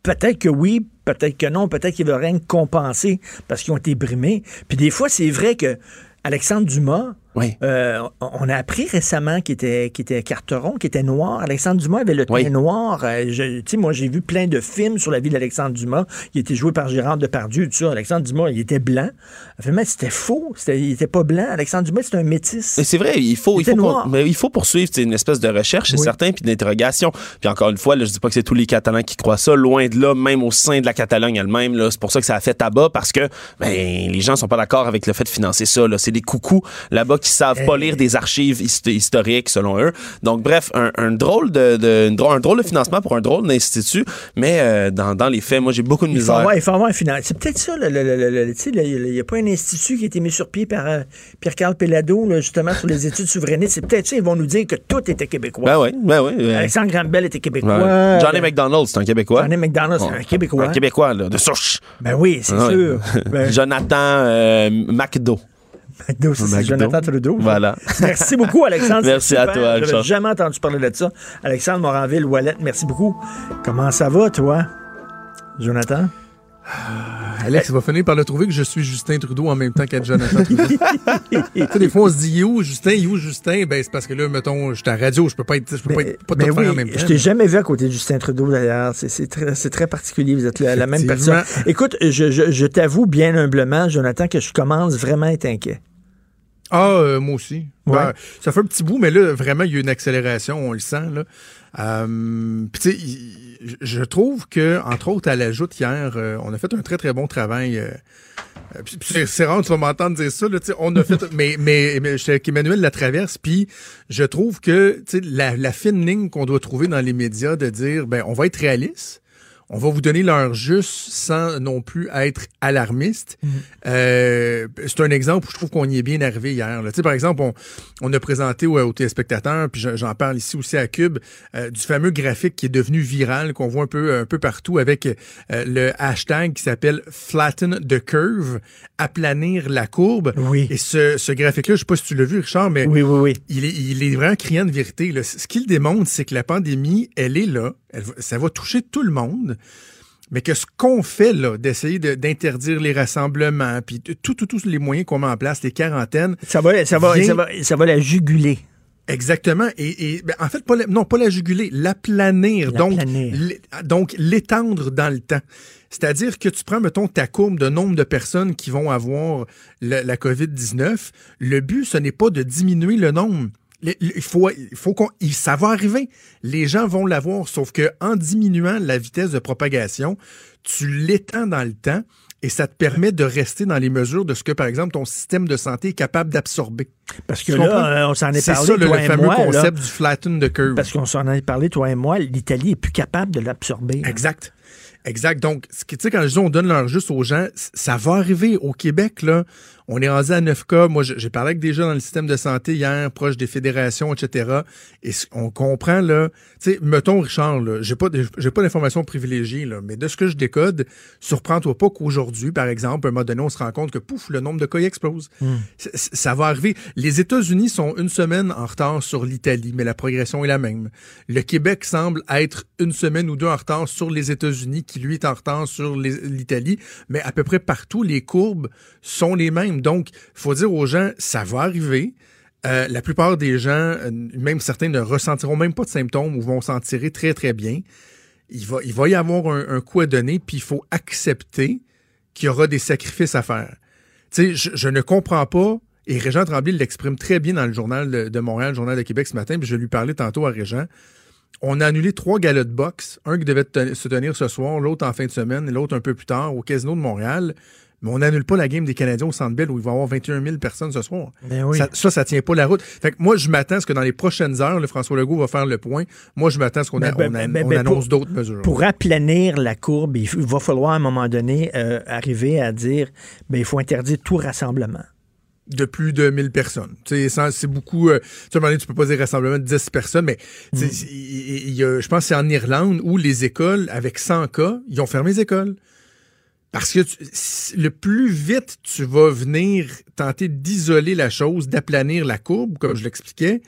Peut-être que oui, peut-être que non, peut-être qu'ils veulent rien compenser parce qu'ils ont été brimés. Puis des fois, c'est vrai que Alexandre Dumas, euh, on a appris récemment qu'il était, qu'il était carteron, qu'il était noir. Alexandre Dumas avait le teint Oui. noir. Euh, je- Tu sais, moi, j'ai vu plein de films sur la vie d'Alexandre Dumas. Il était joué par Gérard Depardieu, tout ça. Alexandre Dumas, il était blanc. Finalement, c'était faux. Il était pas blanc. Alexandre Dumas, c'était un métis. C'est vrai, il faut, Il il faut, mais il faut poursuivre c'est une espèce de recherche, c'est Oui. certain, puis d'interrogation. Puis encore une fois, là, je dis pas que c'est tous les Catalans qui croient ça, loin de là, même au sein de la Catalogne elle-même. C'est pour ça que ça a fait tabac, parce que ben, les gens sont pas d'accord avec le fait de financer ça. C'est des coucous là-bas qui savent pas lire des archives hist- historiques, selon eux. Donc, bref, un, un drôle de, de- une drôle- un drôle de financement pour un drôle d'institut, mais euh, dans, dans les faits, moi, j'ai beaucoup de Il faut misère. avoir, il faut avoir un financement. C'est peut-être ça. Il n'y a pas un institut qui a été mis sur pied par euh, Pierre-Carl Pellado, là, justement, sur les études souverainistes. C'est peut-être ça. Ils vont nous dire que tout était québécois. Ben oui, ben oui. ben- Alexandre Grambel était québécois. Johnny McDonald, c'est un Québécois. Johnny McDonald, c'est un Québécois. Un Québécois, là, de souche. Ben oui, c'est Ah sûr. *laughs* Ben- Jonathan euh, McDo. McDo, c'est McDo. Jonathan Trudeau. Voilà. *laughs* Merci beaucoup, Alexandre. Merci à toi, J'avais Alexandre. jamais entendu parler de ça. Alexandre Moranville, Wallet, merci beaucoup. Comment ça va, toi? Jonathan? Alex, il va finir par le trouver que je suis Justin Trudeau en même temps qu'être Jonathan Trudeau. *laughs* tu sais, des fois, on se dit, il est où Justin, il est où Justin? Ben, c'est parce que là, mettons, je suis à la radio, je peux pas être, je peux pas, être, pas tout oui, faire en même temps. je t'ai jamais vu à côté de Justin Trudeau, d'ailleurs. C'est- C'est très, c'est très particulier. Vous êtes la, la même personne. Écoute, je, je- je t'avoue bien humblement, Jonathan, que je commence vraiment à être inquiet. Ah, euh, moi aussi. Ouais. Ben, ça fait un petit bout, mais là, vraiment, il y a une accélération, on le sent. Là. Euh, puis, tu sais, je trouve que, entre autres, à la joute hier, euh, on a fait un très, très bon travail. euh, euh, c'est- rare, tu vas m'entendre dire ça. Là, tu sais, on a fait, *laughs* mais, mais, mais j'étais avec Emmanuel Latraverse, puis je trouve que la, la fine ligne qu'on doit trouver dans les médias de dire, ben, on va être réaliste. On va vous donner l'heure juste sans non plus être alarmiste. Euh, c'est un exemple où je trouve qu'on y est bien arrivé hier. là. Tu sais, par exemple, on, on a présenté aux, aux téléspectateurs, puis je- j'en parle ici aussi à Cube, euh, du fameux graphique qui est devenu viral, qu'on voit un peu, un peu partout avec euh, le hashtag qui s'appelle Flatten the Curve, aplanir la courbe. Oui. Et ce, ce graphique-là, je sais pas si tu l'as vu, Richard, mais Oui, oui, oui. il est, il est vraiment criant de vérité. là. Ce qu'il démontre, c'est que la pandémie, elle est là. Elle ça va toucher tout le monde. Mais que ce qu'on fait là, d'essayer de- d'interdire les rassemblements, puis t- tout, tout, tous les moyens qu'on met en place, les quarantaines. Ça va, ça va, vient- ça va, ça va la juguler. Exactement. Et, et, ben, en fait, pas la- non, pas la juguler, l'aplanir. Donc, donc, l'étendre dans le temps. C'est-à-dire que tu prends, mettons, ta courbe de nombre de personnes qui vont avoir le- la COVID-19. Le but, ce n'est pas de diminuer le nombre. Il faut, il faut qu'on, ça va arriver. Les gens vont l'avoir, sauf que en diminuant la vitesse de propagation, tu l'étends dans le temps et ça te permet de rester dans les mesures de ce que, par exemple, ton système de santé est capable d'absorber. Parce que Tu là, euh, on s'en est C'est parlé, ça, le, toi le et fameux moi, là. concept du flatten the curve. Parce qu'on s'en a parlé, toi et moi, l'Italie est plus capable de l'absorber. Exact. Exact. Donc, ce qui, tu sais, quand je dis on donne l'heure juste aux gens, ça va arriver au Québec, là. On est rendu à 9 cas. Moi, j'ai parlé avec des gens dans le système de santé hier, proche des fédérations, etc. Et on comprend, là. Tu sais, mettons, Richard, là, j'ai pas, j'ai pas d'informations privilégiées, là, mais de ce que je décode, surprends-toi pas qu'aujourd'hui, par exemple, à un moment donné, on se rend compte que, pouf, le nombre de cas explose. C- Ça va arriver. Les États-Unis sont une semaine en retard sur l'Italie, mais la progression est la même. Le Québec semble être une semaine ou deux en retard sur les États-Unis, qui lui est en retard sur l'Italie, mais à peu près partout, les courbes sont les mêmes. Donc, il faut dire aux gens, ça va arriver. Euh, la plupart des gens, euh, même certains, ne ressentiront même pas de symptômes ou vont s'en tirer très, très bien. Il va, y avoir un, coup à donner, puis il faut accepter qu'il y aura des sacrifices à faire. Tu sais, je, ne comprends pas, et Régent Tremblay l'exprime très bien dans le journal de, Montréal, le journal de Québec ce matin, puis je lui parlais tantôt à Régent. On a annulé trois galas de boxe, un qui devait se tenir ce soir, l'autre en fin de semaine l'autre un peu plus tard au Casino de Montréal, Mais on n'annule pas la game des Canadiens au Centre Bell où il va y avoir 21 000 personnes ce soir. Ben oui. ça, ça, ça tient pas la route. Fait que moi, je m'attends à ce que dans les prochaines heures, le François Legault va faire le point. Moi, je m'attends à ce qu'on Ben, ben, annonce d'autres mesures. Pour aplanir la courbe, il va falloir à un moment donné euh, arriver à dire ben, il faut interdire tout rassemblement. de plus de 1000 personnes. C'est beaucoup. euh, tu sais, tu peux pas dire rassemblement de 10 personnes, mais Mm. y a- je pense que c'est en Irlande où les écoles, avec 100 cas, ils ont fermé les écoles. Parce que tu- le plus vite tu vas venir tenter d'isoler la chose, d'aplanir la courbe, comme je l'expliquais,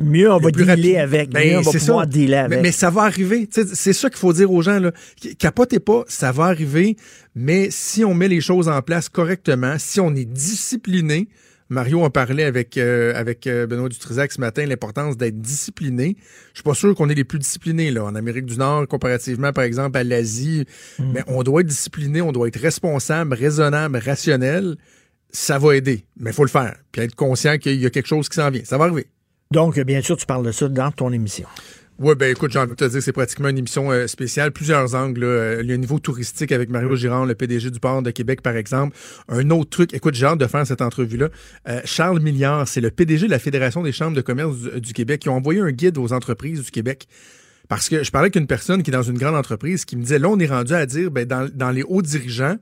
Mieux on va dealer avec, Ben, mieux on va pouvoir ça. dealer Mais- avec. Mais, ça va arriver. C'est ça qu'il faut dire aux gens. Là. Capotez pas, ça va arriver. Mais si on met les choses en place correctement, si on est discipliné, Mario en parlait avec, euh, avec euh, Benoît Dutrisac ce matin, l'importance d'être discipliné. Je suis pas sûr qu'on est les plus disciplinés là, en Amérique du Nord, comparativement, par exemple, à l'Asie. Mm. Mais on doit être discipliné, on doit être responsable, raisonnable, rationnel. Ça va aider, mais il faut le faire. Puis être conscient qu'il y a quelque chose qui s'en vient. Ça va arriver. Donc, bien sûr, tu parles de ça dans ton émission. Oui, ben écoute, j'ai envie de te dire, c'est pratiquement une émission euh, spéciale. Plusieurs angles. là. Euh, Il y a un niveau touristique avec Mario Girard, le PDG du port de Québec, par exemple. Un autre truc, écoute, j'ai hâte de faire cette entrevue-là. Euh, Charles Milliard, c'est le PDG de la Fédération des chambres de commerce du, du Québec, qui ont envoyé un guide aux entreprises du Québec. Parce que je parlais avec une personne qui est dans une grande entreprise qui me disait, là, on est rendu à dire, ben, dans, dans les hauts dirigeants,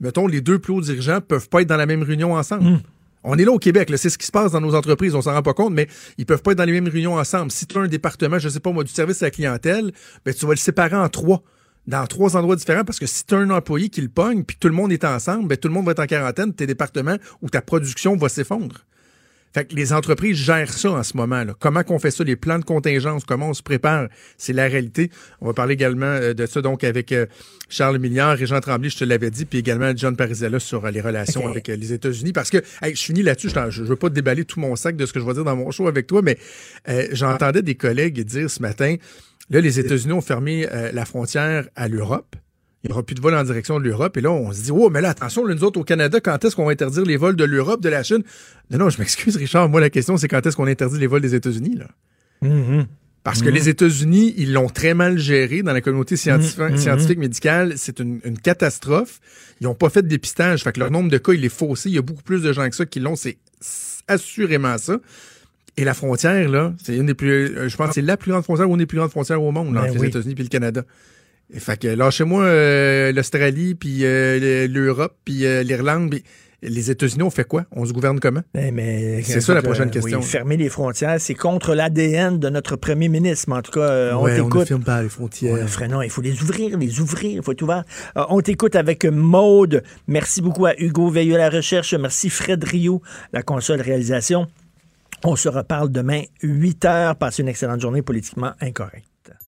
mettons, les deux plus hauts dirigeants peuvent pas être dans la même réunion ensemble. On est là au Québec, c'est ce qui se passe dans nos entreprises, on s'en rend pas compte, mais ils peuvent pas être dans les mêmes réunions ensemble. Si tu as un département, je sais pas moi, du service à la clientèle, ben tu vas le séparer en trois, dans trois endroits différents, parce que si tu as un employé qui le pogne, puis tout le monde est ensemble, ben tout le monde va être en quarantaine, tes départements où ta production va s'effondrer. Fait que les entreprises gèrent ça en ce moment. Là. Comment qu'on fait ça, les plans de contingence, comment on se prépare, c'est la réalité. On va parler également euh, de ça donc avec euh, Charles Milliard et Jean Tremblay, je te l'avais dit, puis également John Parizella sur euh, les relations avec les États-Unis. Parce que, hey, je finis là-dessus, je, je veux pas te déballer tout mon sac de ce que je vais dire dans mon show avec toi, mais euh, j'entendais des collègues dire ce matin, là, les États-Unis ont fermé euh, la frontière à l'Europe. Il n'y aura plus de vols en direction de l'Europe. Et là, on se dit, oh, mais là, attention, là, nous autres, au Canada, quand est-ce qu'on va interdire les vols de l'Europe, de la Chine? Non, non, je m'excuse, Richard. Moi, la question, c'est quand est-ce qu'on interdit les vols des États-Unis, là? Parce que Mhm. les États-Unis, ils l'ont très mal géré dans la communauté scientifique, Mhm, mhm. scientifique médicale. C'est une, une catastrophe. Ils n'ont pas fait de dépistage. Fait que leur nombre de cas, il est faussé. Il y a beaucoup plus de gens que ça qui l'ont. C'est assurément ça. Et la frontière, là, c'est une des plus. euh, Je pense que c'est la plus grande frontière ou une des plus grandes frontières au monde, là, Ben entre oui. les États-Unis et le Canada. Et fait que lâchez-moi euh, l'Australie, puis euh, l'Europe, puis euh, l'Irlande. puis les États-Unis, on fait quoi? On se gouverne comment? Eh, c'est ça la prochaine question. oui, fermer les frontières, c'est contre l'ADN de notre premier ministre. Mais en tout cas, on Ouais, on ne t'écoute. ferme pas les frontières. On non, il faut les ouvrir, les ouvrir, il faut être ouvert. Euh, on t'écoute avec Maude. Merci beaucoup à Hugo Veilleux à la recherche. Merci Fred Rio, la console réalisation. On se reparle demain, 8 heures. Passez une excellente journée politiquement incorrecte.